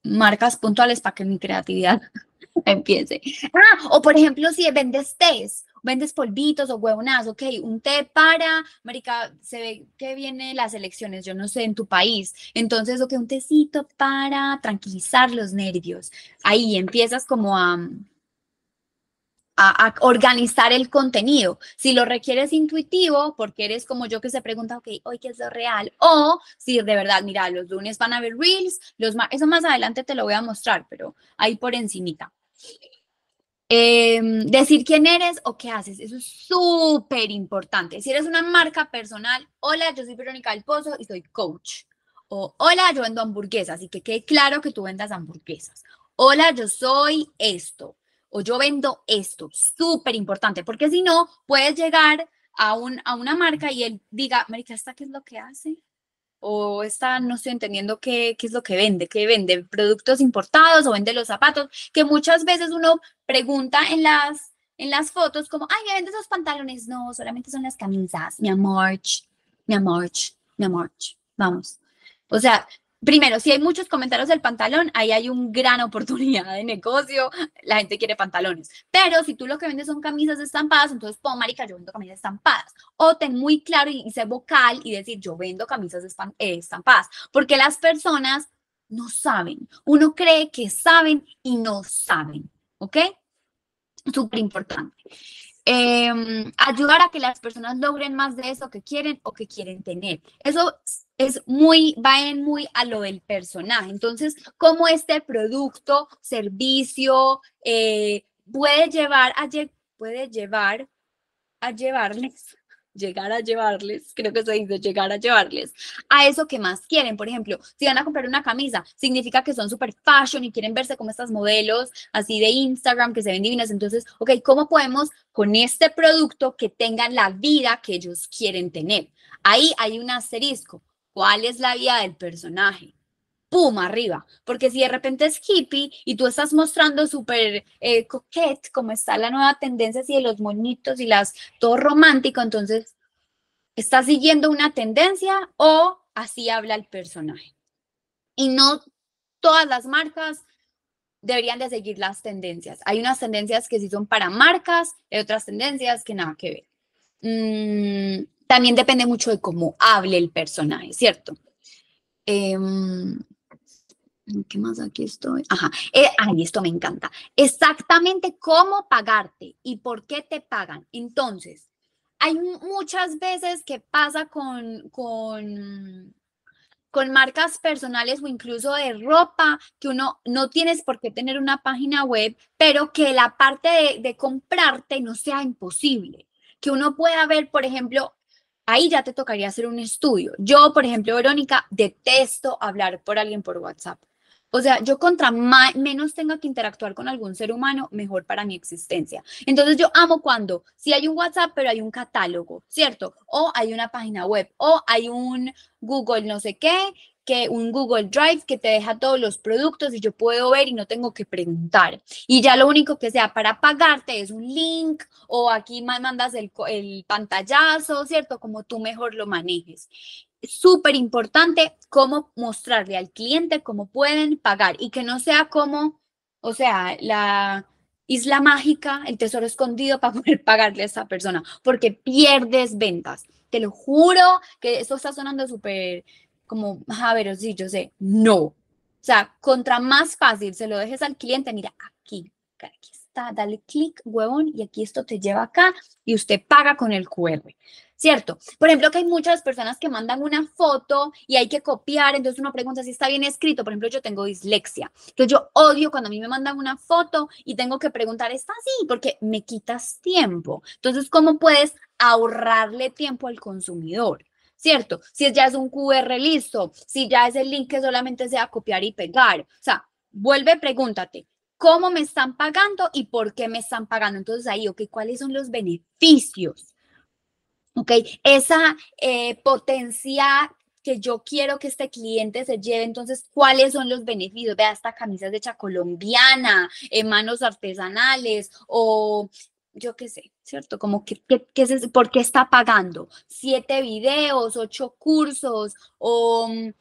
marcas puntuales para que mi creatividad (laughs) empiece. Ah, o por ejemplo, si vendes tés, vendes polvitos o huevonas, ok, un té para, marica, se ve que vienen las elecciones, yo no sé, en tu país. Entonces, ok, un tecito para tranquilizar los nervios. Ahí empiezas como a, a, organizar el contenido. Si lo requieres intuitivo, porque eres como yo que se pregunta, ok, hoy qué es lo real, o si de verdad, mira, los lunes van a ver reels, los eso más adelante te lo voy a mostrar, pero ahí por encimita. Em, decir quién eres o qué haces, eso es súper importante. Si eres una marca personal, hola, yo soy Verónica del Pozo y soy coach. O hola, yo vendo hamburguesas y que quede claro que tú vendas hamburguesas. Hola, yo soy esto o yo vendo esto, súper importante, porque si no, puedes llegar a, un, a una marca y él diga, Marica, ¿esta qué es lo que hace? O esta no estoy entendiendo qué, qué es lo que vende, qué vende, productos importados o vende los zapatos, que muchas veces uno pregunta en las, en las fotos como, ay, ¿me vende esos pantalones? No, solamente son las camisas, mi amor, mi amor, mi amor, vamos. O sea, primero, si hay muchos comentarios del pantalón, ahí hay una gran oportunidad de negocio, la gente quiere pantalones. Pero si tú lo que vendes son camisas estampadas, entonces pon, marica, yo vendo camisas estampadas. O ten muy claro y, ser vocal y decir, yo vendo camisas eh, estampadas. Porque las personas no saben. Uno cree que saben y no saben. ¿Ok? Súper importante. Em, ayudar a que las personas logren más de eso que quieren o que quieren tener. Eso es muy, va en muy a lo del personaje. Entonces, cómo este producto, servicio, eh, puede llevar a, puede llevar a llevarles llegar a llevarles, creo que se dice llegar a llevarles a eso que más quieren. Por ejemplo, si van a comprar una camisa, significa que son super fashion y quieren verse como estas modelos así de Instagram que se ven divinas. Entonces, ok, ¿cómo podemos con este producto que tengan la vida que ellos quieren tener? Ahí hay un asterisco. ¿Cuál es la vida del personaje? ¡Pum! arriba. Porque si de repente es hippie y tú estás mostrando súper eh, como está la nueva tendencia así de los moñitos y las, todo romántico, entonces, ¿estás siguiendo una tendencia o así habla el personaje? Y no todas las marcas deberían de seguir las tendencias. Hay unas tendencias que sí son para marcas, hay otras tendencias que nada que ver. Mm, también depende mucho de cómo hable el personaje, ¿cierto? Em, ¿Qué más aquí estoy? Ajá. Eh, ay, esto me encanta. Exactamente cómo pagarte y por qué te pagan. Entonces, hay muchas veces que pasa con, con, con marcas personales o incluso de ropa, que uno no tienes por qué tener una página web, pero que la parte de, de comprarte no sea imposible. Que uno pueda ver, por ejemplo, ahí ya te tocaría hacer un estudio. Yo, por ejemplo, Verónica, detesto hablar por alguien por WhatsApp. O sea, yo contra menos tenga que interactuar con algún ser humano, mejor para mi existencia. Entonces yo amo cuando si hay un WhatsApp, pero hay un catálogo, ¿cierto? O hay una página web, o hay un Google no sé qué, que un Google Drive que te deja todos los productos y yo puedo ver y no tengo que preguntar. Y ya lo único que sea para pagarte es un link o aquí mandas el, el pantallazo, ¿cierto? Como tú mejor lo manejes súper importante cómo mostrarle al cliente cómo pueden pagar y que no sea como, o sea, la isla mágica, el tesoro escondido (laughs) para poder pagarle a esa persona, porque pierdes ventas. Te lo juro que eso está sonando súper como, a ver, sí, yo sé, no. O sea, contra más fácil se lo dejes al cliente, mira, aquí, aquí está, dale clic, huevón, y aquí esto te lleva acá y usted paga con el QR. ¿Cierto? Por ejemplo, que hay muchas personas que mandan una foto y hay que copiar, entonces uno pregunta si está bien escrito. Por ejemplo, yo tengo dislexia. Entonces yo odio cuando a mí me mandan una foto y tengo que preguntar, ¿está así? Porque me quitas tiempo. Entonces, ¿cómo puedes ahorrarle tiempo al consumidor? ¿Cierto? Si ya es un QR listo, si ya es el link que solamente sea copiar y pegar. O sea, vuelve, pregúntate, ¿cómo me están pagando y por qué me están pagando? Entonces ahí, ok, ¿cuáles son los beneficios? ¿Ok? Esa eh, potencia que yo quiero que este cliente se lleve, entonces, ¿cuáles son los beneficios? Vea, esta camisa de hecha colombiana, en manos artesanales o yo qué sé, ¿cierto? Como que, es, ¿por qué está pagando? Siete videos, ocho cursos o... Mm,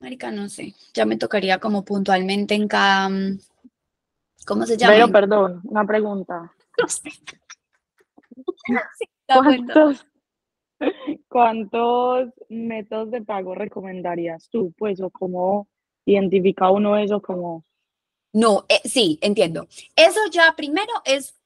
marica, no sé, ya me tocaría como puntualmente en cada... Mm, ¿Cómo se llama? Pero perdón, una pregunta. (laughs) (laughs) ¿Cuántos, métodos de pago recomendarías tú? Pues, o cómo identifica uno eso como... No, eh, sí, entiendo. Eso ya primero es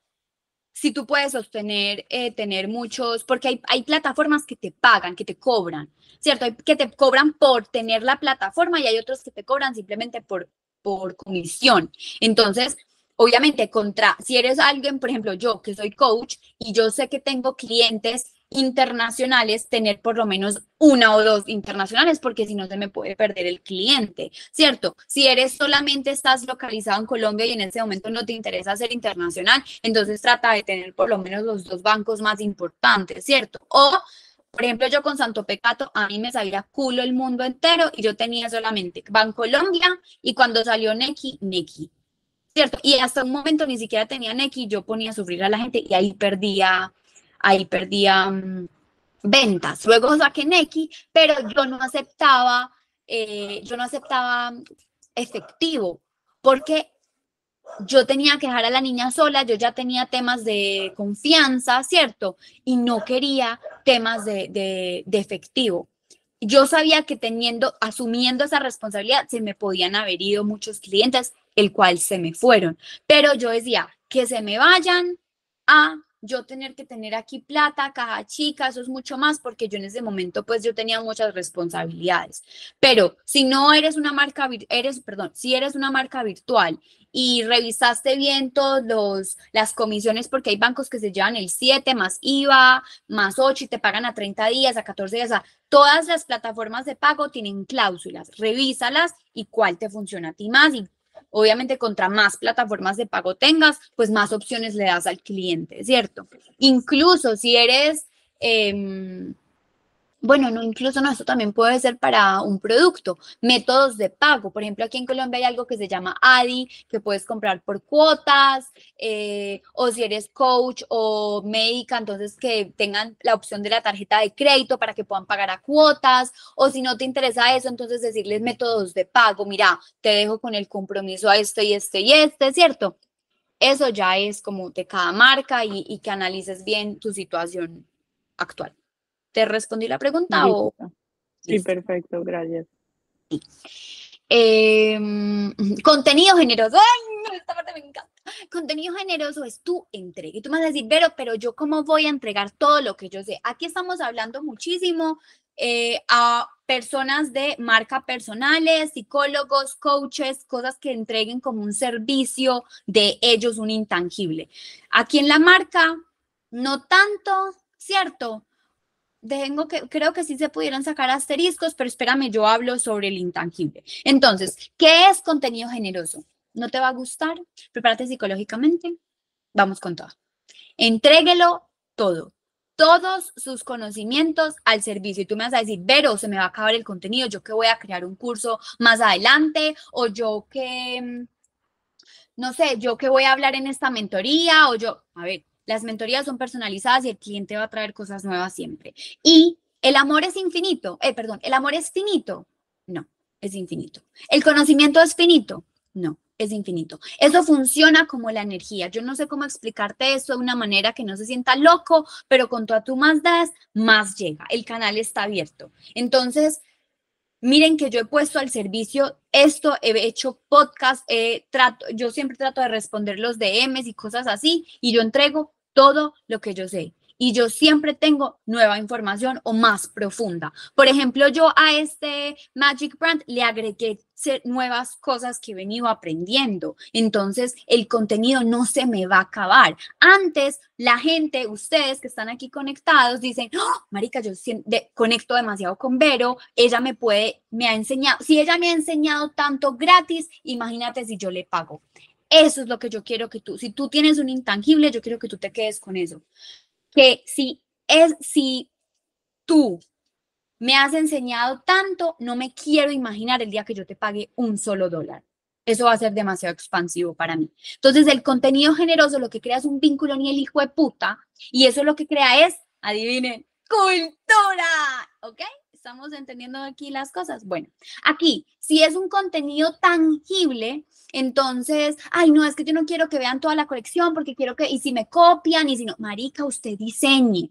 si tú puedes sostener, eh, tener muchos, porque hay, hay, plataformas que te pagan, que te cobran, ¿cierto? Hay que te cobran por tener la plataforma y hay otros que te cobran simplemente por, por comisión. Entonces, obviamente contra, si eres alguien, por ejemplo, yo que soy coach y yo sé que tengo clientes internacionales, tener por lo menos una o dos internacionales, porque si no se me puede perder el cliente, ¿cierto? Si eres solamente estás localizado en Colombia y en ese momento no te interesa ser internacional, entonces trata de tener por lo menos los dos bancos más importantes, ¿cierto? O por ejemplo, yo con Santo Pecato, a mí me salía culo el mundo entero y yo tenía solamente Bancolombia y cuando salió Neki, Neki. ¿Cierto? Y hasta un momento ni siquiera tenía Neki, yo ponía a sufrir a la gente y ahí perdía, ahí perdía mm, ventas. Luego saqué Neki, pero yo no aceptaba, eh, yo no aceptaba efectivo, porque yo tenía que dejar a la niña sola, yo ya tenía temas de confianza, ¿cierto? Y no quería temas de, efectivo. Yo sabía que teniendo, asumiendo esa responsabilidad, se me podían haber ido muchos clientes, el cual se me fueron. Pero yo decía, que se me vayan a yo tener que tener aquí plata, caja chica, eso es mucho más porque yo en ese momento pues yo tenía muchas responsabilidades. Pero si no eres una marca, eres, perdón, si eres una marca virtual y revisaste bien todos los, las comisiones porque hay bancos que se llevan el 7 más IVA, más 8 y te pagan a 30 días, a 14 días, a todas las plataformas de pago tienen cláusulas, revísalas y cuál te funciona a ti más y Obviamente, contra más plataformas de pago tengas, pues más opciones le das al cliente, ¿cierto? Incluso si eres, em, bueno, no, incluso no, esto también puede ser para un producto. Métodos de pago. Por ejemplo, aquí en Colombia hay algo que se llama ADI, que puedes comprar por cuotas, eh, o si eres coach o médica, entonces que tengan la opción de la tarjeta de crédito para que puedan pagar a cuotas, o si no te interesa eso, entonces decirles métodos de pago. Mira, te dejo con el compromiso a este y este y este, ¿cierto? Eso ya es como de cada marca y que analices bien tu situación actual. ¿Te respondí la pregunta o...? Sí, perfecto, gracias. Em, contenido generoso. ¡Ay, esta parte me encanta! Contenido generoso es tu entrega. Y tú me vas a decir, pero, pero yo cómo voy a entregar todo lo que yo sé. Aquí estamos hablando muchísimo eh, a personas de marca personales, psicólogos, coaches, cosas que entreguen como un servicio de ellos, un intangible. Aquí en la marca, no tanto, ¿cierto? Tengo que, creo que sí se pudieran sacar asteriscos, pero espérame, yo hablo sobre el intangible. Entonces, ¿qué es contenido generoso? ¿No te va a gustar? Prepárate psicológicamente. Vamos con todo. Entréguelo todo, todos sus conocimientos al servicio. Y tú me vas a decir, pero se me va a acabar el contenido, yo que voy a crear un curso más adelante, o yo que, no sé, yo que voy a hablar en esta mentoría, o yo, a ver, las mentorías son personalizadas y el cliente va a traer cosas nuevas siempre. Y el amor es infinito. Eh, perdón, el amor es finito. No, es infinito. El conocimiento es finito. No, es infinito. Eso funciona como la energía. Yo no sé cómo explicarte eso de una manera que no se sienta loco, pero con toda tu más das, más llega. El canal está abierto. Entonces, miren que yo he puesto al servicio esto, he hecho podcast, trato, yo siempre trato de responder los DMs y cosas así, y yo entrego todo lo que yo sé. Y yo siempre tengo nueva información o más profunda. Por ejemplo, yo a este Magic Brand le agregué nuevas cosas que he venido aprendiendo. Entonces, el contenido no se me va a acabar. Antes, la gente, ustedes que están aquí conectados, dicen, ¡Oh, Marica, yo conecto demasiado con Vero, ella me puede, me ha enseñado, si ella me ha enseñado tanto gratis, imagínate si yo le pago. Eso es lo que yo quiero que tú, si tú tienes un intangible, yo quiero que tú te quedes con eso. Que si es, si tú me has enseñado tanto, no me quiero imaginar el día que yo te pague un solo dólar. Eso va a ser demasiado expansivo para mí. Entonces, el contenido generoso lo que crea es un vínculo ni el hijo de puta, y eso lo que crea es, adivinen, cultura, ¿ok? ¿Estamos entendiendo aquí las cosas? Bueno, aquí, si es un contenido tangible, entonces, ay, no, es que yo no quiero que vean toda la colección porque quiero que, y si me copian, y si no, marica, usted diseñe,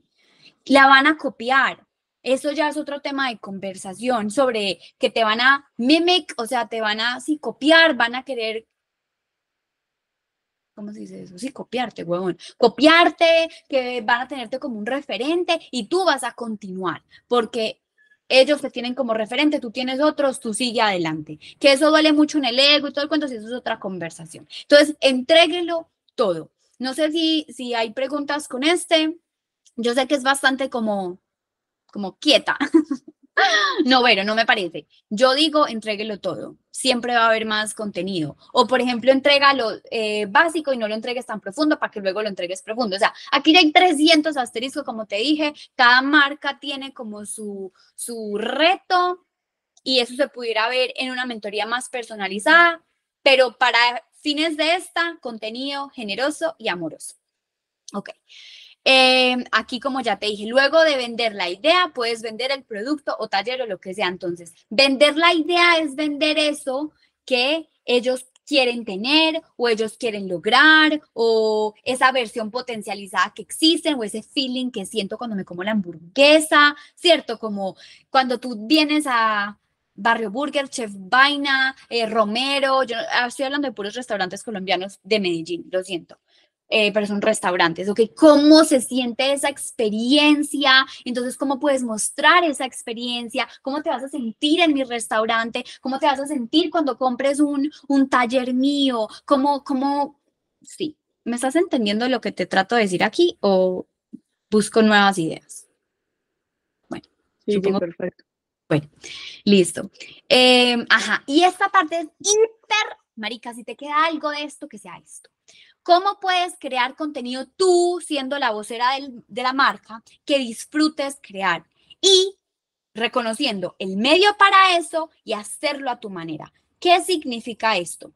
la van a copiar, eso ya es otro tema de conversación sobre que te van a mimic, o sea, te van a sí, copiar, van a querer ¿cómo se dice eso? Sí, copiarte, huevón. Copiarte, que van a tenerte como un referente y tú vas a continuar, porque ellos te tienen como referente, tú tienes otros, tú sigue adelante. Que eso duele mucho en el ego y todo el cuento, si eso es otra conversación. Entonces, entréguelo todo. No sé si, si hay preguntas con este. Yo sé que es bastante como, como quieta. (laughs) No, pero no me parece. Yo digo, entréguelo todo. Siempre va a haber más contenido. O, por ejemplo, entrega lo eh, básico y no lo entregues tan profundo para que luego lo entregues profundo. O sea, aquí hay 300 asteriscos, como te dije. Cada marca tiene como su, su reto y eso se pudiera ver en una mentoría más personalizada, pero para fines de esta, contenido generoso y amoroso. Ok. Em, aquí, como ya te dije, luego de vender la idea, puedes vender el producto o taller o lo que sea. Entonces, vender la idea es vender eso que ellos quieren tener o ellos quieren lograr o esa versión potencializada que existen o ese feeling que siento cuando me como la hamburguesa, ¿cierto? Como cuando tú vienes a Barrio Burger, Chef Vaina, eh, Romero, yo ah, estoy hablando de puros restaurantes colombianos de Medellín, lo siento. Eh, pero son restaurantes, ¿ok? ¿Cómo se siente esa experiencia? Entonces, ¿cómo puedes mostrar esa experiencia? ¿Cómo te vas a sentir en mi restaurante? ¿Cómo te vas a sentir cuando compres un, un taller mío? ¿Cómo, cómo, sí, ¿me estás entendiendo lo que te trato de decir aquí o busco nuevas ideas? Bueno, sí, perfecto. Bueno, listo. Em, ajá, y esta parte es hiper, marica, si te queda algo de esto, que sea esto. ¿Cómo puedes crear contenido tú siendo la vocera de la marca que disfrutes crear? Y reconociendo el medio para eso y hacerlo a tu manera. ¿Qué significa esto?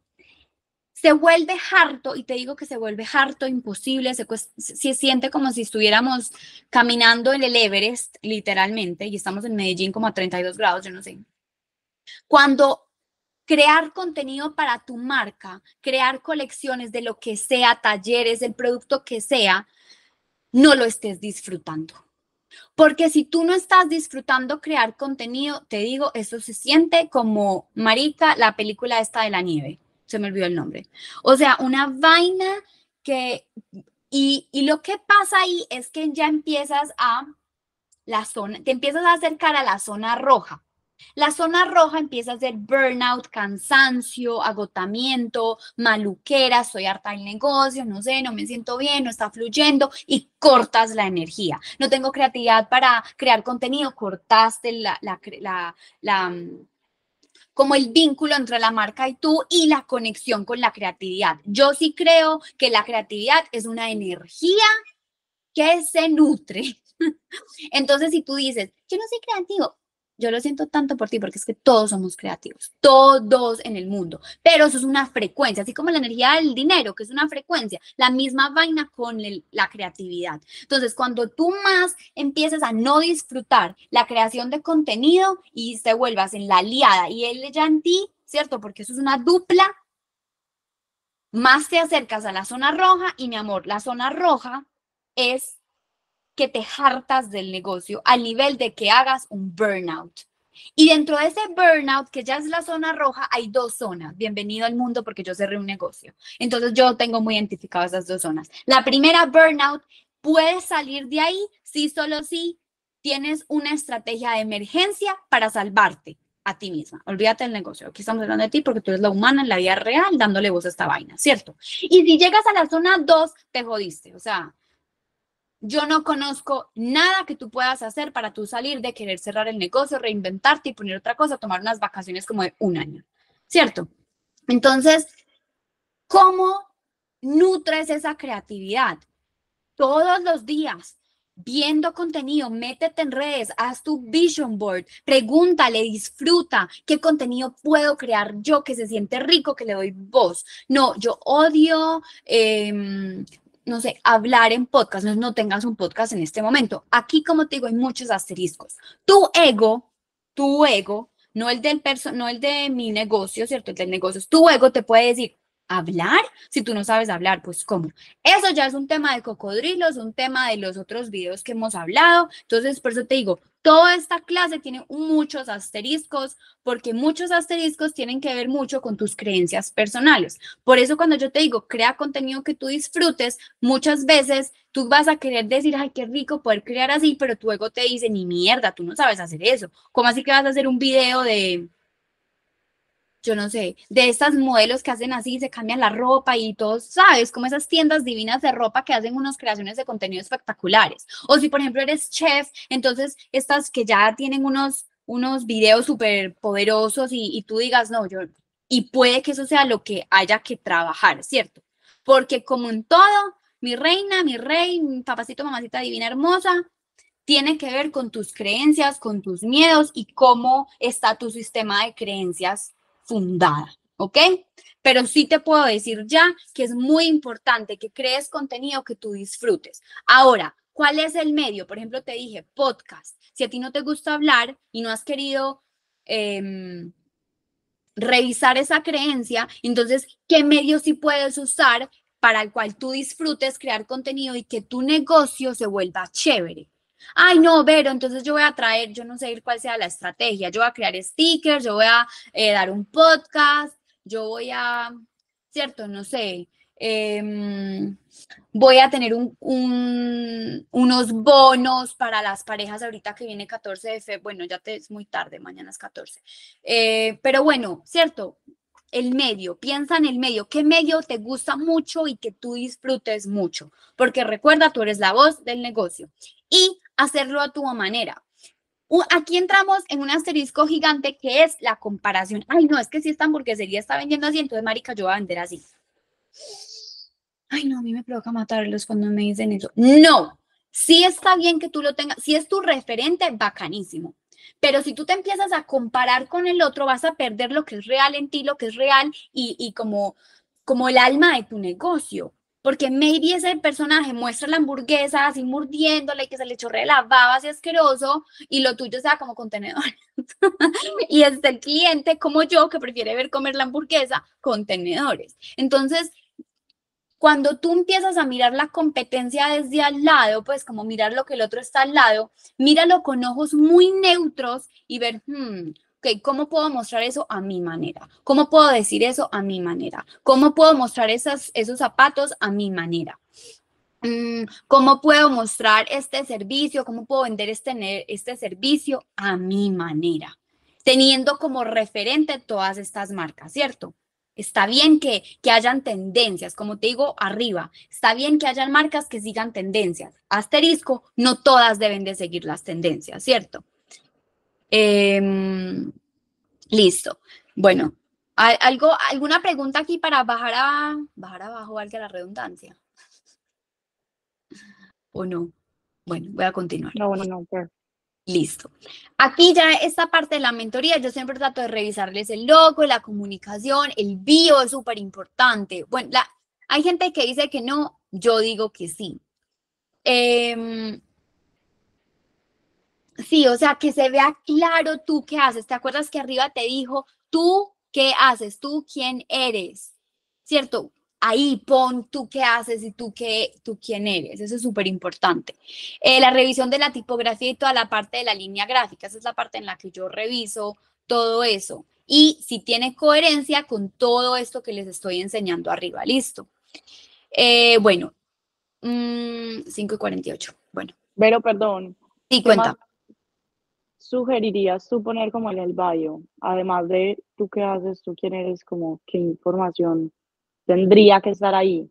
Se vuelve harto, y te digo que se vuelve harto, imposible, se, se siente como si estuviéramos caminando en el Everest, literalmente, y estamos en Medellín como a 32 grados, yo no sé. Cuando crear contenido para tu marca, crear colecciones de lo que sea, talleres, el producto que sea, no lo estés disfrutando. Porque si tú no estás disfrutando crear contenido, te digo, eso se siente como Marica, la película esta de la nieve. Se me olvidó el nombre. O sea, una vaina que... Y, y lo que pasa ahí es que ya empiezas a la zona, te empiezas a acercar a la zona roja. La zona roja empieza a ser burnout, cansancio, agotamiento, maluquera, soy harta del negocio, no sé, no me siento bien, no está fluyendo y cortas la energía. No tengo creatividad para crear contenido, cortaste la, la, la, la mm, como el vínculo entre la marca y tú y la conexión con la creatividad. Yo sí creo que la creatividad es una energía que se nutre. (laughs) Entonces, si tú dices, yo no soy creativo, yo lo siento tanto por ti porque es que todos somos creativos, todos en el mundo, pero eso es una frecuencia, así como la energía del dinero, que es una frecuencia, la misma vaina con la creatividad. Entonces, cuando tú más empiezas a no disfrutar la creación de contenido y te vuelvas en la aliada y él ya en ti, ¿cierto? Porque eso es una dupla, más te acercas a la zona roja y mi amor, la zona roja es que te hartas del negocio al nivel de que hagas un burnout. Y dentro de ese burnout, que ya es la zona roja, hay dos zonas. Bienvenido al mundo porque yo cerré un negocio. Entonces yo tengo muy identificadas esas dos zonas. La primera, burnout, puedes salir de ahí si solo si tienes una estrategia de emergencia para salvarte a ti misma. Olvídate del negocio. Aquí estamos hablando de ti porque tú eres la humana en la vida real dándole voz a esta vaina, ¿cierto? Y si llegas a la zona 2, te jodiste. O sea, yo no conozco nada que tú puedas hacer para tú salir de querer cerrar el negocio, reinventarte y poner otra cosa, tomar unas vacaciones como de un año, ¿cierto? Entonces, ¿cómo nutres esa creatividad? Todos los días, viendo contenido, métete en redes, haz tu vision board, pregúntale, disfruta qué contenido puedo crear yo que se siente rico, que le doy voz. No, yo odio eh, no sé, hablar en podcast, no, tengas un podcast en este momento. Aquí, como te digo, hay muchos asteriscos. Tu ego, tu ego, no el del perso no el de mi negocio, ¿cierto? El del negocio, tu ego te puede decir, hablar si tú no sabes hablar, pues cómo. Eso ya es un tema de cocodrilos, un tema de los otros videos que hemos hablado. Entonces, por eso te digo, Toda esta clase tiene muchos asteriscos porque muchos asteriscos tienen que ver mucho con tus creencias personales. Por eso cuando yo te digo, crea contenido que tú disfrutes, muchas veces tú vas a querer decir, ay, qué rico poder crear así, pero tu ego te dice, ni mierda, tú no sabes hacer eso. ¿Cómo así que vas a hacer un video de, yo no sé, de estas modelos que hacen así, se cambian la ropa y todos, ¿sabes? Como esas tiendas divinas de ropa que hacen unas creaciones de contenido espectaculares. O si, por ejemplo, eres chef, entonces estas que ya tienen unos, unos videos súper poderosos y, y tú digas, no, yo, y puede que eso sea lo que haya que trabajar, ¿cierto? Porque como en todo, mi reina, mi rey, mi papacito, mamacita divina hermosa, tiene que ver con tus creencias, con tus miedos y cómo está tu sistema de creencias fundada, ¿ok? Pero sí te puedo decir ya que es muy importante que crees contenido que tú disfrutes. Ahora, ¿cuál es el medio? Por ejemplo, te dije podcast. Si a ti no te gusta hablar y no has querido em, revisar esa creencia, entonces, ¿qué medio sí puedes usar para el cual tú disfrutes crear contenido y que tu negocio se vuelva chévere? Ay, no, Vero, entonces yo voy a traer, yo no sé cuál sea la estrategia, yo voy a crear stickers, yo voy a eh, dar un podcast, yo voy a, cierto, no sé, em, voy a tener un, unos bonos para las parejas ahorita que viene 14 de febrero, bueno, ya te, es muy tarde, mañana es 14, eh, pero bueno, cierto, el medio, piensa en el medio, qué medio te gusta mucho y que tú disfrutes mucho, porque recuerda, tú eres la voz del negocio. Y hacerlo a tu manera. Aquí entramos en un asterisco gigante que es la comparación. Ay, no, es que si esta hamburguesería está vendiendo así, entonces, marica, yo voy a vender así. Ay, no, a mí me provoca matarlos cuando me dicen eso. No, sí está bien que tú lo tengas, si es tu referente, bacanísimo. Pero si tú te empiezas a comparar con el otro, vas a perder lo que es real en ti, lo que es real y, y como, como el alma de tu negocio. Porque maybe ese personaje muestra la hamburguesa así mordiéndola y que se le chorre la baba así asqueroso y lo tuyo sea como contenedor. (laughs) y es el cliente como yo que prefiere ver comer la hamburguesa contenedores. Entonces, cuando tú empiezas a mirar la competencia desde al lado, pues como mirar lo que el otro está al lado, míralo con ojos muy neutros y ver, hmm, ok, ¿cómo puedo mostrar eso a mi manera? ¿Cómo puedo decir eso a mi manera? ¿Cómo puedo mostrar esas, esos zapatos a mi manera? Mm, ¿Cómo puedo mostrar este servicio? ¿Cómo puedo vender este, este servicio a mi manera? Teniendo como referente todas estas marcas, ¿cierto? Está bien que, que hayan tendencias, como te digo, arriba. Está bien que hayan marcas que sigan tendencias. Asterisco, no todas deben de seguir las tendencias, ¿cierto? Em, listo. Bueno, algo, ¿alguna pregunta aquí para bajar, a, bajar abajo, valga la redundancia? ¿O no? Bueno, voy a continuar. No, no, pero... Listo. Aquí ya esta parte de la mentoría, yo siempre trato de revisarles el logo, la comunicación, el bio es súper importante. Bueno, la, hay gente que dice que no, yo digo que sí. Em, sí, o sea, que se vea claro tú qué haces. ¿Te acuerdas que arriba te dijo, tú qué haces, tú quién eres? ¿Cierto? ahí pon tú qué haces y tú qué, tú quién eres. Eso es súper importante. Eh, la revisión de la tipografía y toda la parte de la línea gráfica, esa es la parte en la que yo reviso todo eso. Y si tiene coherencia con todo esto que les estoy enseñando arriba. Listo. Eh, bueno, 5 mm, y 48. Bueno. Pero perdón. Sí, cuenta. ¿Sugerirías tú poner como en el bio, además de tú qué haces, tú quién eres, como qué información tendría que estar ahí.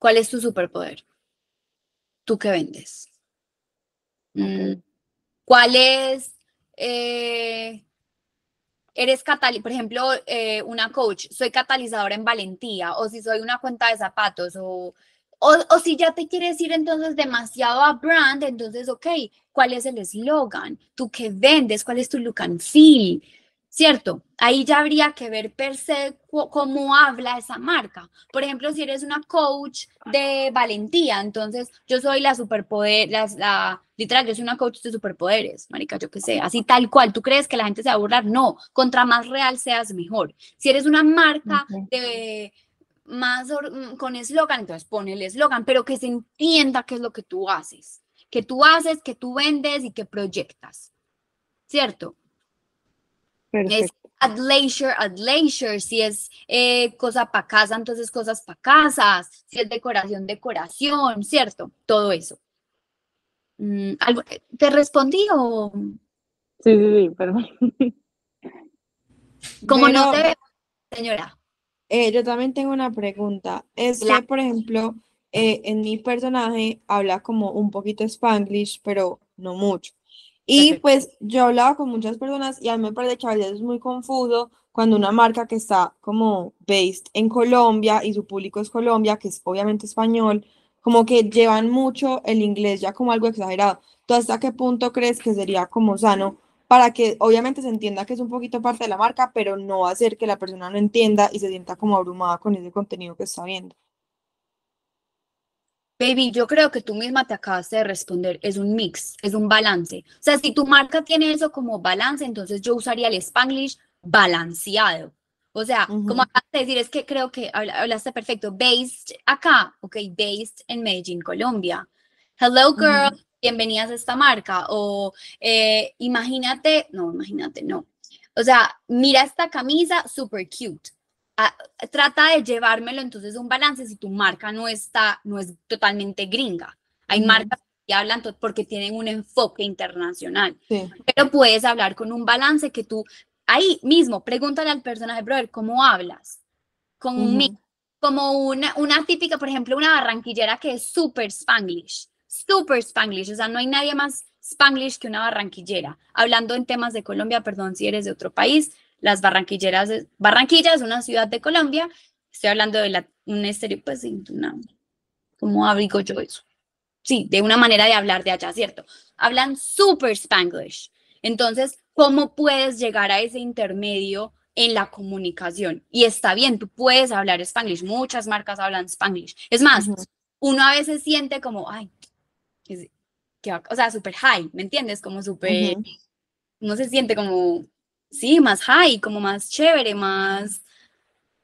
¿Cuál es tu superpoder? ¿Tú qué vendes? Mm, ¿Cuál es? Eh, eres catalizador, por ejemplo, eh, una coach, soy catalizadora en valentía, o si soy una cuenta de zapatos, o, o, o si ya te quieres ir entonces demasiado a brand, entonces, ok, ¿cuál es el eslogan? ¿Tú qué vendes? ¿Cuál es tu look and feel? ¿cierto? Ahí ya habría que ver per se cómo habla esa marca. Por ejemplo, si eres una coach de valentía, entonces yo soy la superpoder, la, literal, yo soy una coach de superpoderes, marica, yo qué sé, así tal cual. ¿Tú crees que la gente se va a burlar? No, contra más real seas, mejor. Si eres una marca de más mm, con eslogan, entonces pon el eslogan, pero que se entienda qué es lo que tú haces, que tú haces, que tú vendes y que proyectas, ¿cierto? Es at leisure, at leisure. Si es eh, cosa para casa, entonces cosas para casas. Si es decoración, decoración, ¿cierto? Todo eso. Mm, ¿Te respondí o...? Sí, sí, sí, perdón. Como no te ve, señora. Eh, yo también tengo una pregunta. Es que, por ejemplo, eh, en mi personaje habla como un poquito Spanglish, pero no mucho. Y Perfecto. pues yo hablaba con muchas personas y a mí me parece que a veces es muy confuso cuando una marca que está como based en Colombia y su público es Colombia, que es obviamente español, como que llevan mucho el inglés ya como algo exagerado. ¿Tú hasta qué punto crees que sería como sano para que obviamente se entienda que es un poquito parte de la marca, pero no hacer que la persona no entienda y se sienta como abrumada con ese contenido que está viendo? Baby, yo creo que tú misma te acabaste de responder, es un mix, es un balance. O sea, si tu marca tiene eso como balance, entonces yo usaría el Spanglish balanceado. O sea, como acabas de decir, es que creo que habla- hablaste perfecto. Based acá, ok, based en Medellín, Colombia. Hello, girl, bienvenidas a esta marca. O eh, imagínate, no, imagínate, no. O sea, mira esta camisa, super cute. Ah, trata de llevármelo entonces un balance si tu marca no está, no es totalmente gringa. Hay Ujú. marcas que hablan porque tienen un enfoque internacional, Sí. pero puedes hablar con un balance que tú, ahí mismo, pregúntale al personaje, brother, ¿cómo hablas? Con un mix, Ujú. como una, una típica, por ejemplo, una barranquillera que es super spanglish, super spanglish, o sea, no hay nadie más spanglish que una barranquillera. Hablando en temas de Colombia, perdón si eres de otro país, las barranquilleras, Barranquilla es una ciudad de Colombia, estoy hablando de la, un estéreo, pues una, ¿cómo digo yo eso? Sí, de una manera de hablar de allá, ¿cierto? Hablan super spanglish. Entonces, ¿cómo puedes llegar a ese intermedio en la comunicación? Y está bien, tú puedes hablar spanglish, muchas marcas hablan spanglish. Es más, Ujú. uno a veces siente como, ay, es- bac- o sea, súper high, ¿me entiendes? Como súper, Ujú. uno se siente como, sí, más high, como más chévere, más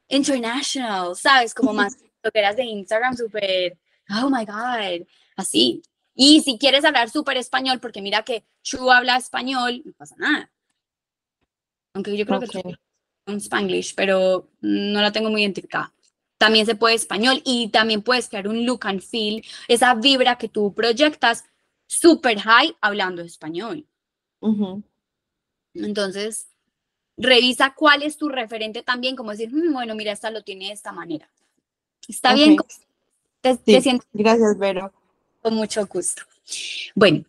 international, ¿sabes? Como más (laughs) lo que eras de Instagram, súper, oh my God, así. Y si quieres hablar súper español, porque mira que Chu habla español, no pasa nada. Aunque yo creo que Ok. Chu un Spanglish, pero no la tengo muy identificada. También se puede español y también puedes crear un look and feel, esa vibra que tú proyectas super high hablando español. Entonces, revisa cuál es tu referente también, como decir, "Mm, bueno, mira, esta lo tiene de esta manera. ¿Está bien? Te, siento gracias, Vero. con mucho gusto. Bueno,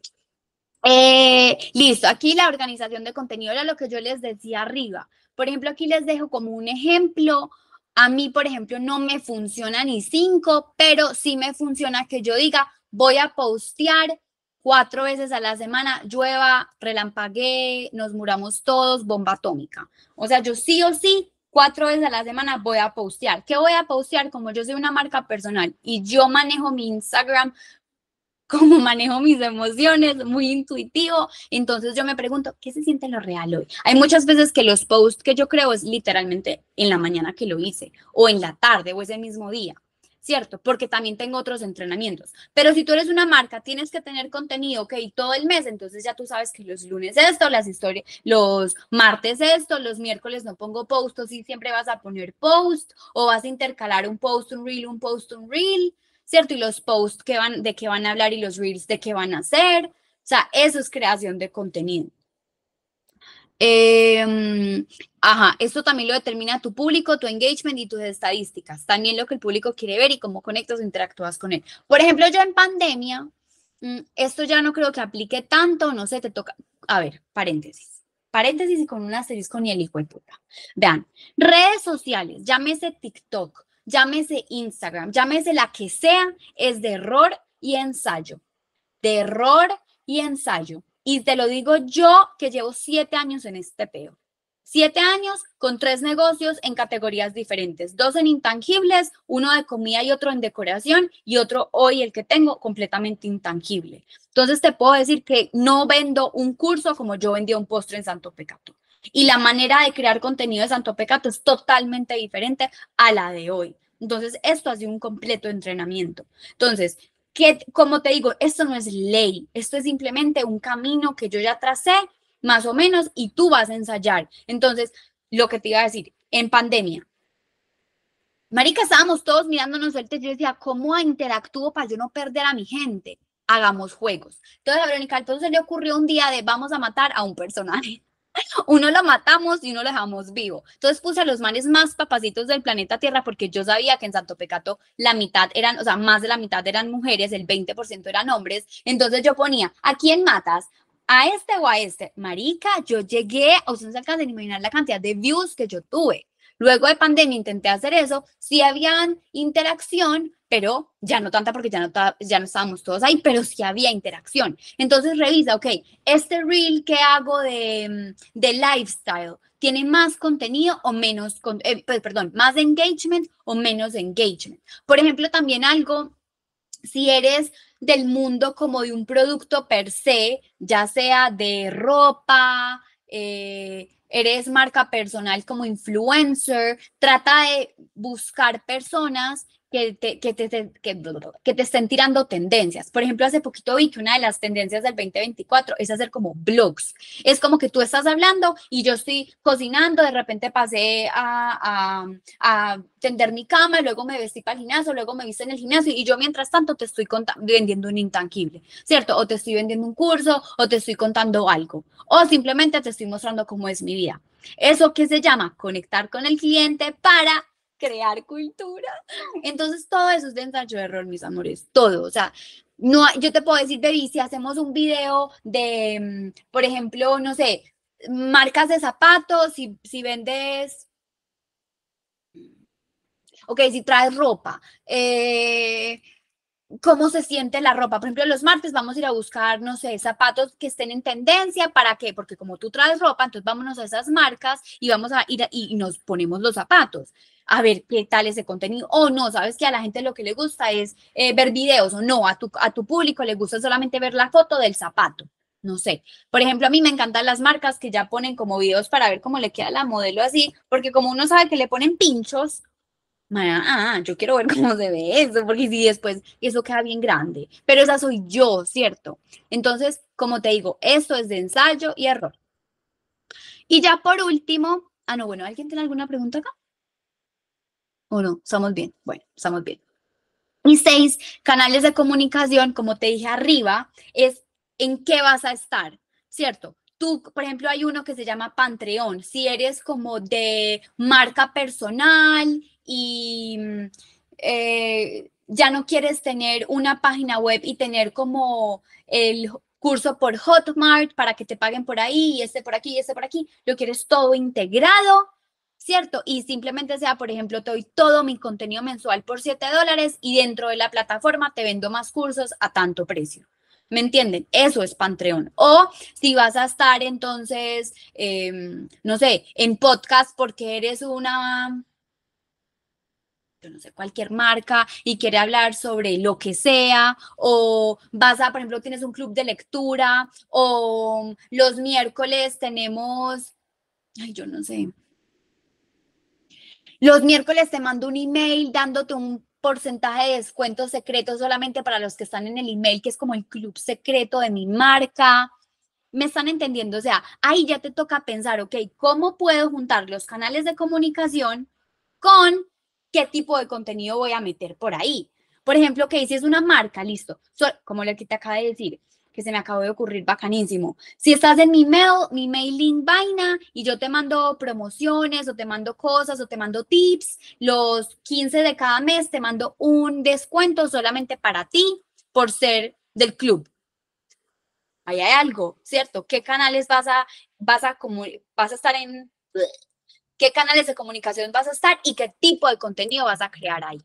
eh, listo. Aquí la organización de contenido era lo que yo les decía arriba. Por ejemplo, aquí les dejo como un ejemplo. A mí, por ejemplo, no me funciona ni cinco, pero sí me funciona que yo diga, voy a postear cuatro veces a la semana, llueva, relampaguee, nos muramos todos, bomba atómica. O sea, yo sí o sí, cuatro veces a la semana voy a postear. ¿Qué voy a postear? Como yo soy una marca personal y yo manejo mi Instagram como manejo mis emociones, muy intuitivo. Entonces yo me pregunto, ¿qué se siente lo real hoy? Hay muchas veces que los posts que yo creo es literalmente en la mañana que lo hice, o en la tarde, o ese mismo día, ¿cierto? Porque también tengo otros entrenamientos. Pero si tú eres una marca, tienes que tener contenido, ok, todo el mes, entonces ya tú sabes que los lunes esto, las historias, los martes esto, los miércoles no pongo post, o si siempre vas a poner post, o vas a intercalar un post, un reel, un post, un reel. ¿Cierto? Y los posts que van, de qué van a hablar y los reels de qué van a hacer. O sea, eso es creación de contenido. Em, ajá, esto también lo determina tu público, tu engagement y tus estadísticas. También lo que el público quiere ver y cómo conectas o interactúas con él. Por ejemplo, yo en pandemia, mm, esto ya no creo que aplique tanto, no sé, te toca. A ver, paréntesis. Paréntesis y con un asterisco ni el hijo de puta. Vean, redes sociales, llámese TikTok, llámese Instagram, llámese la que sea, es de error y ensayo. De error y ensayo. Y te lo digo yo que llevo siete años en este peo. Siete años con tres negocios en categorías diferentes, dos en intangibles, uno de comida y otro en decoración y otro hoy el que tengo completamente intangible. Entonces te puedo decir que no vendo un curso como yo vendía un postre en Santo Pecato. Y la manera de crear contenido de Santo Pecato es totalmente diferente a la de hoy. Entonces, esto ha sido un completo entrenamiento. Entonces, que, como te digo, esto no es ley, esto es simplemente un camino que yo ya tracé, más o menos, y tú vas a ensayar. Entonces, lo que te iba a decir, en pandemia, Marica, estábamos todos mirándonos y yo decía, ¿cómo interactúo para yo no perder a mi gente? Hagamos juegos. Entonces a Verónica Alfonso se le ocurrió un día de vamos a matar a un personaje. Uno lo matamos y uno lo dejamos vivo. Entonces puse a los manes más papacitos del planeta Tierra porque yo sabía que en Santo Pecato la mitad eran, o sea, más de la mitad eran mujeres, el 20% eran hombres. Entonces yo ponía, ¿a quién matas? ¿A este o a este? Marica, yo llegué, o sea, no se alcanzan a imaginar la cantidad de views que yo tuve. Luego de pandemia intenté hacer eso, sí había interacción, pero ya no tanta porque ya no, estábamos todos ahí, pero sí había interacción. Entonces revisa, ok, este reel que hago de, de lifestyle, ¿tiene más contenido o menos, eh, pues, perdón, más engagement o menos engagement? Por ejemplo, también algo, si eres del mundo como de un producto per se, ya sea de ropa, eh, eres marca personal como influencer, trata de buscar personas que te, que, te, que, que, te estén tirando tendencias. Por ejemplo, hace poquito vi que una de las tendencias del 2024 es hacer como blogs. Es como que tú estás hablando y yo estoy cocinando, de repente pasé a, a, a tender mi cama, luego me vestí para el gimnasio, luego me viste en el gimnasio y yo mientras tanto te estoy vendiendo un intangible, ¿cierto? O te estoy vendiendo un curso o te estoy contando algo o simplemente te estoy mostrando cómo es mi vida. Eso que se llama conectar con el cliente para crear cultura. Entonces, todo eso es de ensayo de error, mis amores, todo. O sea, no, yo te puedo decir, baby, si hacemos un video de, mm, por ejemplo, no sé, marcas de zapatos, si, si vendes, ok, si traes ropa, eh, cómo se siente la ropa. Por ejemplo, los martes vamos a ir a buscar, no sé, zapatos que estén en tendencia. ¿Para qué? Porque como tú traes ropa, entonces vámonos a esas marcas y vamos a ir y nos ponemos los zapatos a ver qué tal ese contenido. O no, sabes que a la gente lo que le gusta es eh, ver videos o no, a tu, a tu público le gusta solamente ver la foto del zapato. No sé. Por ejemplo, a mí me encantan las marcas que ya ponen como videos para ver cómo le queda la modelo así, porque como uno sabe que le ponen pinchos, ah, yo quiero ver (laughs) cómo se ve eso, porque si después eso queda bien grande. Pero esa soy yo, ¿cierto? Entonces, como te digo, esto es de ensayo y error. Y ya por último, ah, no, bueno, ¿alguien tiene alguna pregunta acá? ¿O no? ¿Estamos bien? Bueno, estamos bien. Y seis, canales de comunicación, como te dije arriba, es en qué vas a estar, ¿cierto? Tú, por ejemplo, hay uno que se llama Pantreón. Si eres como de marca personal y eh, ya no quieres tener una página web y tener como el curso por Hotmart para que te paguen por ahí y este por aquí y este por aquí, lo quieres todo integrado, ¿cierto? Y simplemente sea, por ejemplo, te doy todo mi contenido mensual por 7 dólares y dentro de la plataforma te vendo más cursos a tanto precio. ¿Me entienden? Eso es Patreon. O si vas a estar entonces, em, no sé, en podcast porque eres una, yo no sé, cualquier marca y quiere hablar sobre lo que sea, o vas a, por ejemplo, tienes un club de lectura, o los miércoles tenemos, ay, yo no sé, los miércoles te mando un email dándote un porcentaje de descuento secreto solamente para los que están en el email, que es como el club secreto de mi marca. ¿Me están entendiendo? O sea, ahí ya te toca pensar, ok, ¿cómo puedo juntar los canales de comunicación con qué tipo de contenido voy a meter por ahí? Por ejemplo, que si es una marca, listo, como lo que te acaba de decir, que se me acabó de ocurrir bacanísimo. Si estás en mi mail, mi mailing vaina y yo te mando promociones o te mando cosas o te mando tips, los 15 de cada mes te mando un descuento solamente para ti por ser del club. Ahí hay algo, ¿cierto? ¿Qué canales vas a, vas a, vas a estar en? ¿Qué canales de comunicación vas a estar y qué tipo de contenido vas a crear ahí?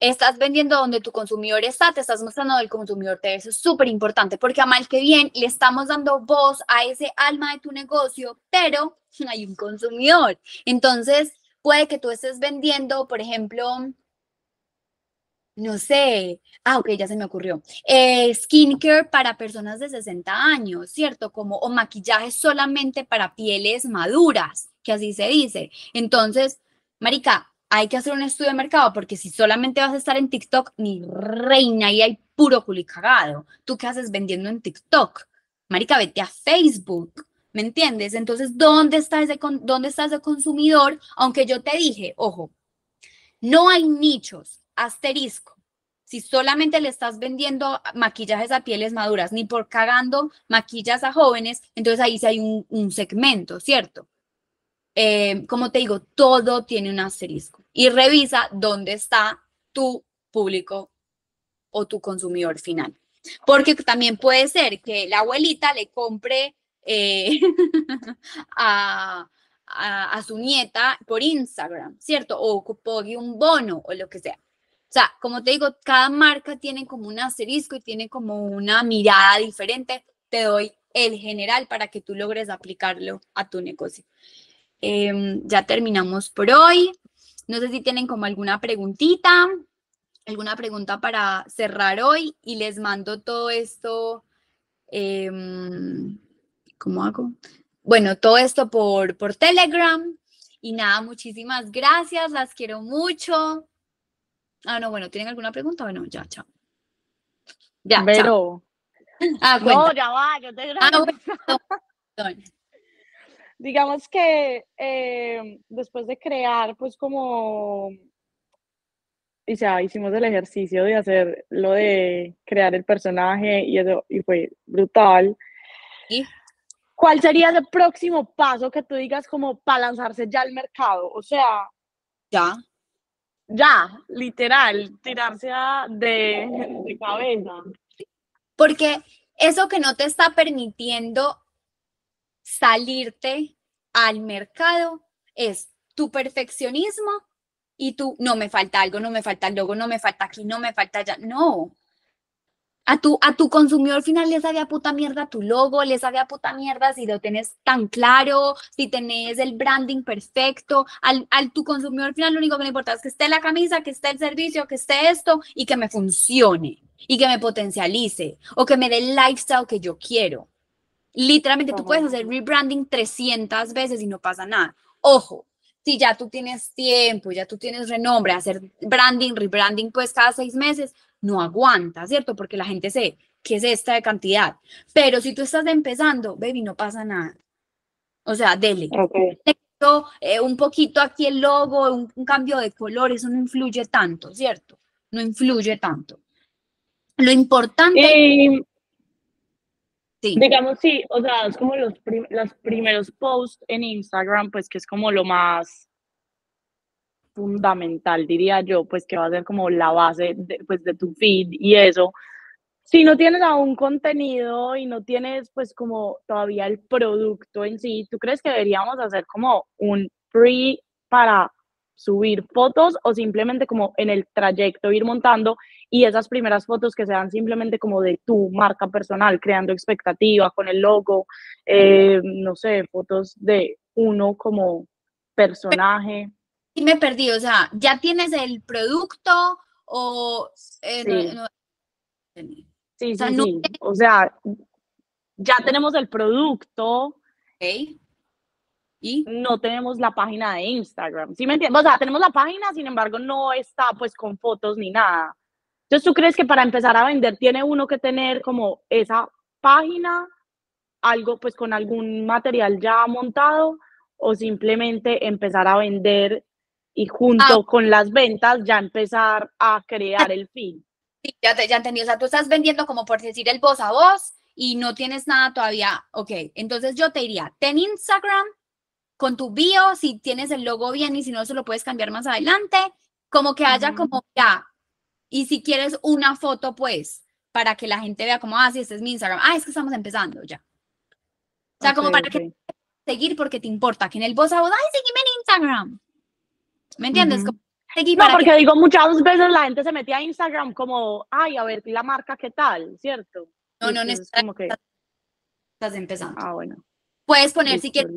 Estás vendiendo donde tu consumidor está, te estás mostrando el consumidor te. Eso es súper importante porque a mal que bien le estamos dando voz a ese alma de tu negocio, pero (laughs) hay un consumidor. Entonces, puede que tú estés vendiendo, por ejemplo, no sé, ah, ok, ya se me ocurrió, eh, skincare para personas de 60 años, ¿cierto? Como, o maquillaje solamente para pieles maduras, que así se dice. Entonces, Marica, hay que hacer un estudio de mercado porque si solamente vas a estar en TikTok, ni reina, y hay puro culicagado. ¿Tú qué haces vendiendo en TikTok? Marica, vete a Facebook. ¿Me entiendes? Entonces, ¿dónde está, ese, ¿dónde está ese consumidor? Aunque yo te dije, ojo, no hay nichos, asterisco. Si solamente le estás vendiendo maquillajes a pieles maduras, ni por cagando maquillas a jóvenes, entonces ahí sí hay un, un segmento, ¿cierto? Eh, como te digo, todo tiene un asterisco. Y revisa dónde está tu público o tu consumidor final. Porque también puede ser que la abuelita le compre eh, (laughs) a, a, a su nieta por Instagram, ¿cierto? O pague un bono o lo que sea. O sea, como te digo, cada marca tiene como un asterisco y tiene como una mirada diferente. Te doy el general para que tú logres aplicarlo a tu negocio. Em, ya terminamos por hoy. No sé si tienen como alguna preguntita, alguna pregunta para cerrar hoy y les mando todo esto. em, ¿Cómo hago? Bueno, todo esto por, por Telegram. Y nada, muchísimas gracias, las quiero mucho. Ah, no, bueno, ¿tienen alguna pregunta? Bueno, ya, chao. Ya, chao. Pero, (laughs) Ah, no, ya va, yo te Ah, grabo. bueno, perdón. (laughs) Digamos que eh, después de crear, pues como, y sea, hicimos el ejercicio de hacer lo de crear el personaje y eso, y fue brutal. Sí. ¿Cuál sería el próximo paso que tú digas como para lanzarse ya al mercado? O sea, Ya. ya, literal, tirarse a- de, de cabeza. Porque eso que no te está permitiendo salirte al mercado es tu perfeccionismo y tú, no me falta algo, no me falta el logo, no me falta aquí, no me falta allá. No. A tu, a tu consumidor final le sabe a puta mierda tu logo, le sabe a puta mierda si lo tenés tan claro, si tenés el branding perfecto. Al, al tu consumidor final lo único que le importa es que esté la camisa, que esté el servicio, que esté esto y que me funcione y que me potencialice o que me dé el lifestyle que yo quiero. Literalmente tú puedes hacer rebranding 300 veces y no pasa nada. Ojo, si ya tú tienes tiempo, ya tú tienes renombre, hacer branding, rebranding pues cada seis meses, no aguanta, ¿cierto? Porque la gente se, ¿qué es esta de cantidad? Pero si tú estás empezando, baby, no pasa nada. O sea, dele. Ok. Esto, eh, un poquito aquí el logo, un, un cambio de color, eso no influye tanto, ¿cierto? No influye tanto. Lo importante, digamos, sí, o sea, es como los, prim- los primeros posts en Instagram, pues que es como lo más fundamental, diría yo, pues que va a ser como la base de, pues, de tu feed y eso. Si no tienes aún contenido y no tienes pues como todavía el producto en sí, ¿tú crees que deberíamos hacer como un free para subir fotos o simplemente como en el trayecto ir montando y esas primeras fotos que sean simplemente como de tu marca personal, creando expectativa con el logo, eh, no sé, fotos de uno como personaje. sí me perdí, o sea, ¿ya tienes el producto o... eh, Sí. no- Sí, O sea, sí, no sí. O sea, ya tenemos el producto. ¿Y? no tenemos la página de Instagram. ¿Sí me entiendes? O sea, tenemos la página, sin embargo, no está pues con fotos ni nada. Entonces, ¿tú crees que para empezar a vender tiene uno que tener como esa página, algo pues con algún material ya montado o simplemente empezar a vender y junto con las ventas ya empezar a crear el feed? Sí, ya, te, ya entendí. O sea, tú estás vendiendo como por decir el voz a voz y no tienes nada todavía. Ok, entonces yo te diría, ten Instagram con tu bio, si tienes el logo bien y si no, se lo puedes cambiar más adelante, como que haya como ya. Y si quieres una foto, pues, para que la gente vea como, ah, sí, este es mi Instagram. Ah, es que estamos empezando ya. O sea, como para ok. que seguir porque te importa, que en el voz a voz, ay, sígueme en Instagram. ¿Me entiendes? Como seguir No, que- porque digo, muchas veces la gente se metía a Instagram como, ay, a ver la marca qué tal, ¿cierto? No, Y no entonces como que, estás empezando. ah, bueno. Puedes poner si quieres.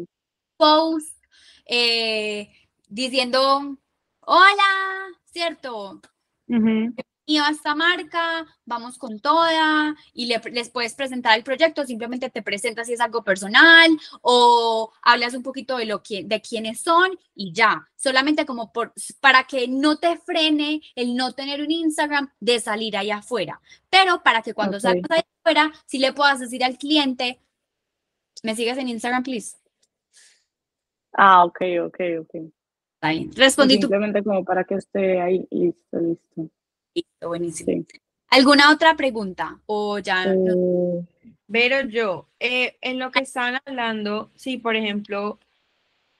Post eh, diciendo, hola, ¿cierto? Ujú. Y a esta marca, vamos con toda, y le- les puedes presentar el proyecto, simplemente te presentas si es algo personal, o hablas un poquito de lo que, de quiénes son, y ya, solamente como por, para que no te frene el no tener un Instagram de salir allá afuera, pero para que cuando salgas allá afuera, si le puedas decir al cliente, ¿me sigues en Instagram, please? Ah, ok, ok, ok. Está bien. Respondí tu Simplemente como para que esté ahí, listo, listo. Listo, buenísimo. Sí. ¿Alguna otra pregunta? O ya no- Eh, Pero yo, eh, en lo que estaban hablando, sí, por ejemplo,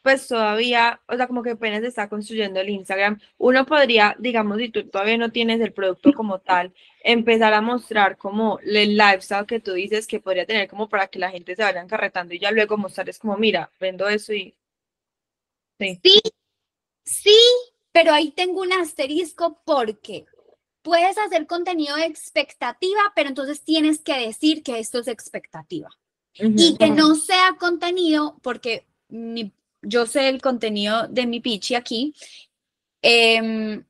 pues todavía, o sea, como que apenas se está construyendo el Instagram, uno podría, digamos, si tú todavía no tienes el producto como tal, empezar a mostrar como el lifestyle que tú dices que podría tener como para que la gente se vaya encarretando y ya luego mostrarles como, mira, vendo eso y... Sí. Sí, sí, pero ahí tengo un asterisco porque puedes hacer contenido de expectativa, pero entonces tienes que decir que esto es expectativa. Y que no sea contenido, porque mi- yo sé el contenido de mi pichi aquí, em,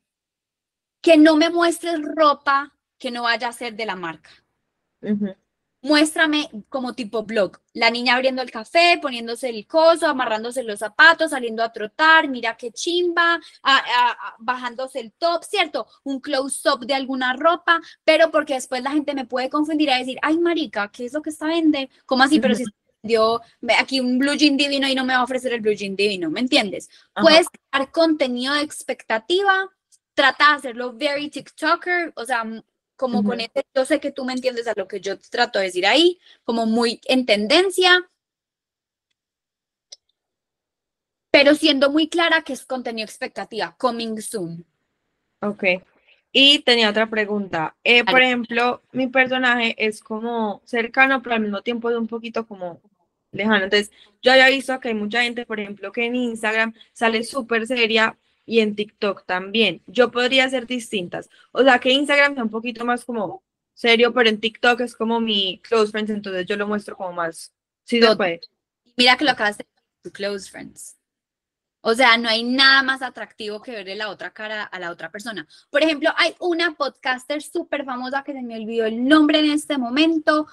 que no me muestres ropa que no vaya a ser de la marca. Muéstrame como tipo blog, la niña abriendo el café, poniéndose el coso, amarrándose los zapatos, saliendo a trotar, mira qué chimba, a- a- a- bajándose el top, ¿cierto? Un close-up de alguna ropa, pero porque después la gente me puede confundir a decir, ay, marica, ¿qué es lo que está vende? ¿Cómo así? Pero si dio aquí un blue jean divino y no me va a ofrecer el blue jean divino, ¿me entiendes? Ajá. Puedes crear contenido de expectativa, trata de hacerlo very TikToker, o sea, como con Ujú. ese, yo sé que tú me entiendes a lo que yo trato de decir ahí, como muy en tendencia, pero siendo muy clara que es contenido expectativa, coming soon. Ok. Y tenía otra pregunta. Eh, por ejemplo, mi personaje es como cercano, pero al mismo tiempo es un poquito como lejano. Entonces, yo había visto que hay mucha gente, por ejemplo, que en Instagram sale súper seria y en TikTok también. Yo podría ser distintas. O sea, que Instagram sea un poquito más como serio, pero en TikTok es como mi close friends, entonces yo lo muestro como más. Sí se Tot- puede. Mira que lo acabas de tu close friends. O sea, no hay nada más atractivo que verle la otra cara a la otra persona. Por ejemplo, hay una podcaster súper famosa que se me olvidó el nombre en este momento.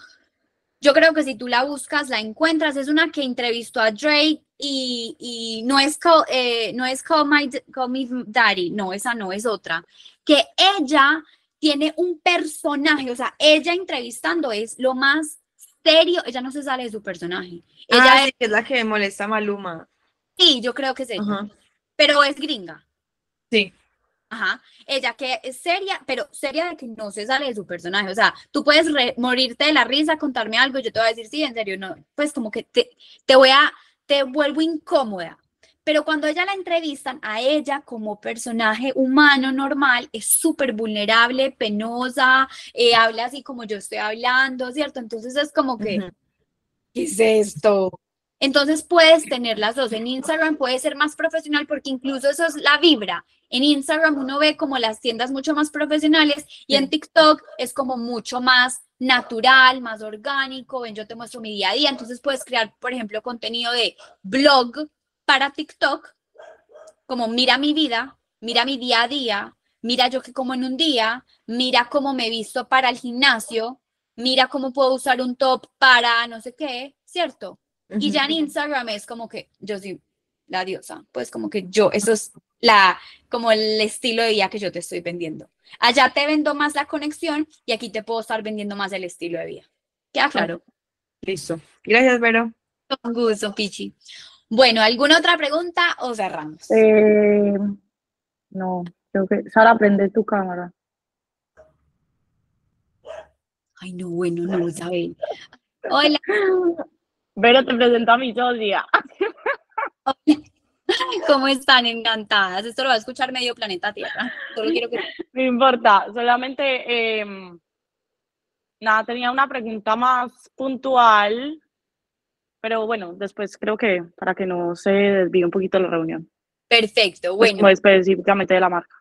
Yo creo que si tú la buscas, la encuentras. Es una que entrevistó a Drake y, y no es Call, eh, no es Call, My, Call Daddy, no, esa no es otra. Que ella tiene un personaje, o sea, ella entrevistando es lo más serio, ella no se sale de su personaje. Ella Ah, es, la que molesta a Maluma. sí, yo creo que es ella, Ajá. pero es gringa. Sí. Ajá, ella que es seria, pero seria de que no se sale de su personaje. O sea, tú puedes re- morirte de la risa, contarme algo, y yo te voy a decir, sí, en serio, no, pues como que te, te voy a, te vuelvo incómoda. Pero cuando ella la entrevistan, a ella como personaje humano normal, es súper vulnerable, penosa, eh, habla así como yo estoy hablando, ¿cierto? Entonces es como que. ¿qué es esto? Entonces puedes tener las dos. En Instagram puede ser más profesional porque incluso eso es la vibra. En Instagram uno ve como las tiendas mucho más profesionales y en. TikTok es como mucho más natural, más orgánico. Ven, yo te muestro mi día a día. Entonces puedes crear, por ejemplo, contenido de blog para TikTok, como mira mi vida, mira mi día a día, mira yo que como en un día, mira cómo me he visto para el gimnasio, mira cómo puedo usar un top para no sé qué, ¿cierto? Y ya en Instagram es como que yo soy la diosa, pues como que yo, eso es la, como el estilo de vida que yo te estoy vendiendo. Allá te vendo más la conexión y aquí te puedo estar vendiendo más el estilo de vida. ¿Queda claro? Listo. Gracias, Vero. Con gusto, Pichi. Bueno, ¿alguna otra pregunta o cerramos? eh, no, creo que. Sara, prende tu cámara. Ay, no, bueno, no, Isabel. Hola, (laughs) Vero, te presento a mi socia. (laughs) ¿cómo están? Encantadas. Esto lo va a escuchar medio planeta Tierra. Solo quiero que... (laughs) No importa, solamente. em, nada, tenía una pregunta más puntual. Pero bueno, después creo que para que no se desvíe un poquito la reunión. Perfecto, Pues bueno. como específicamente de la marca.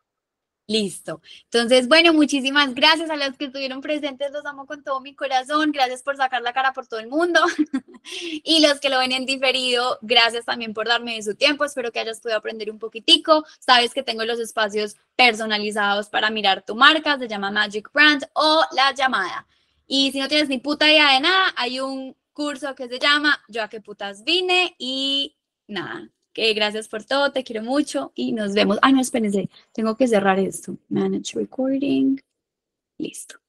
Listo. Entonces, bueno, muchísimas gracias a los que estuvieron presentes. Los amo con todo mi corazón. Gracias por sacar la cara por todo el mundo. (laughs) y los que lo ven en diferido, gracias también por darme de su tiempo. Espero que hayas podido aprender un poquitico. Sabes que tengo los espacios personalizados para mirar tu marca. Se llama Magic Brand o La Llamada. Y si no tienes ni puta idea de nada, hay un curso que se llama Yo a qué putas vine y nada. Que gracias por todo, te quiero mucho y nos vemos. Ay, no, espérense. Tengo que cerrar esto. Manage recording. Listo.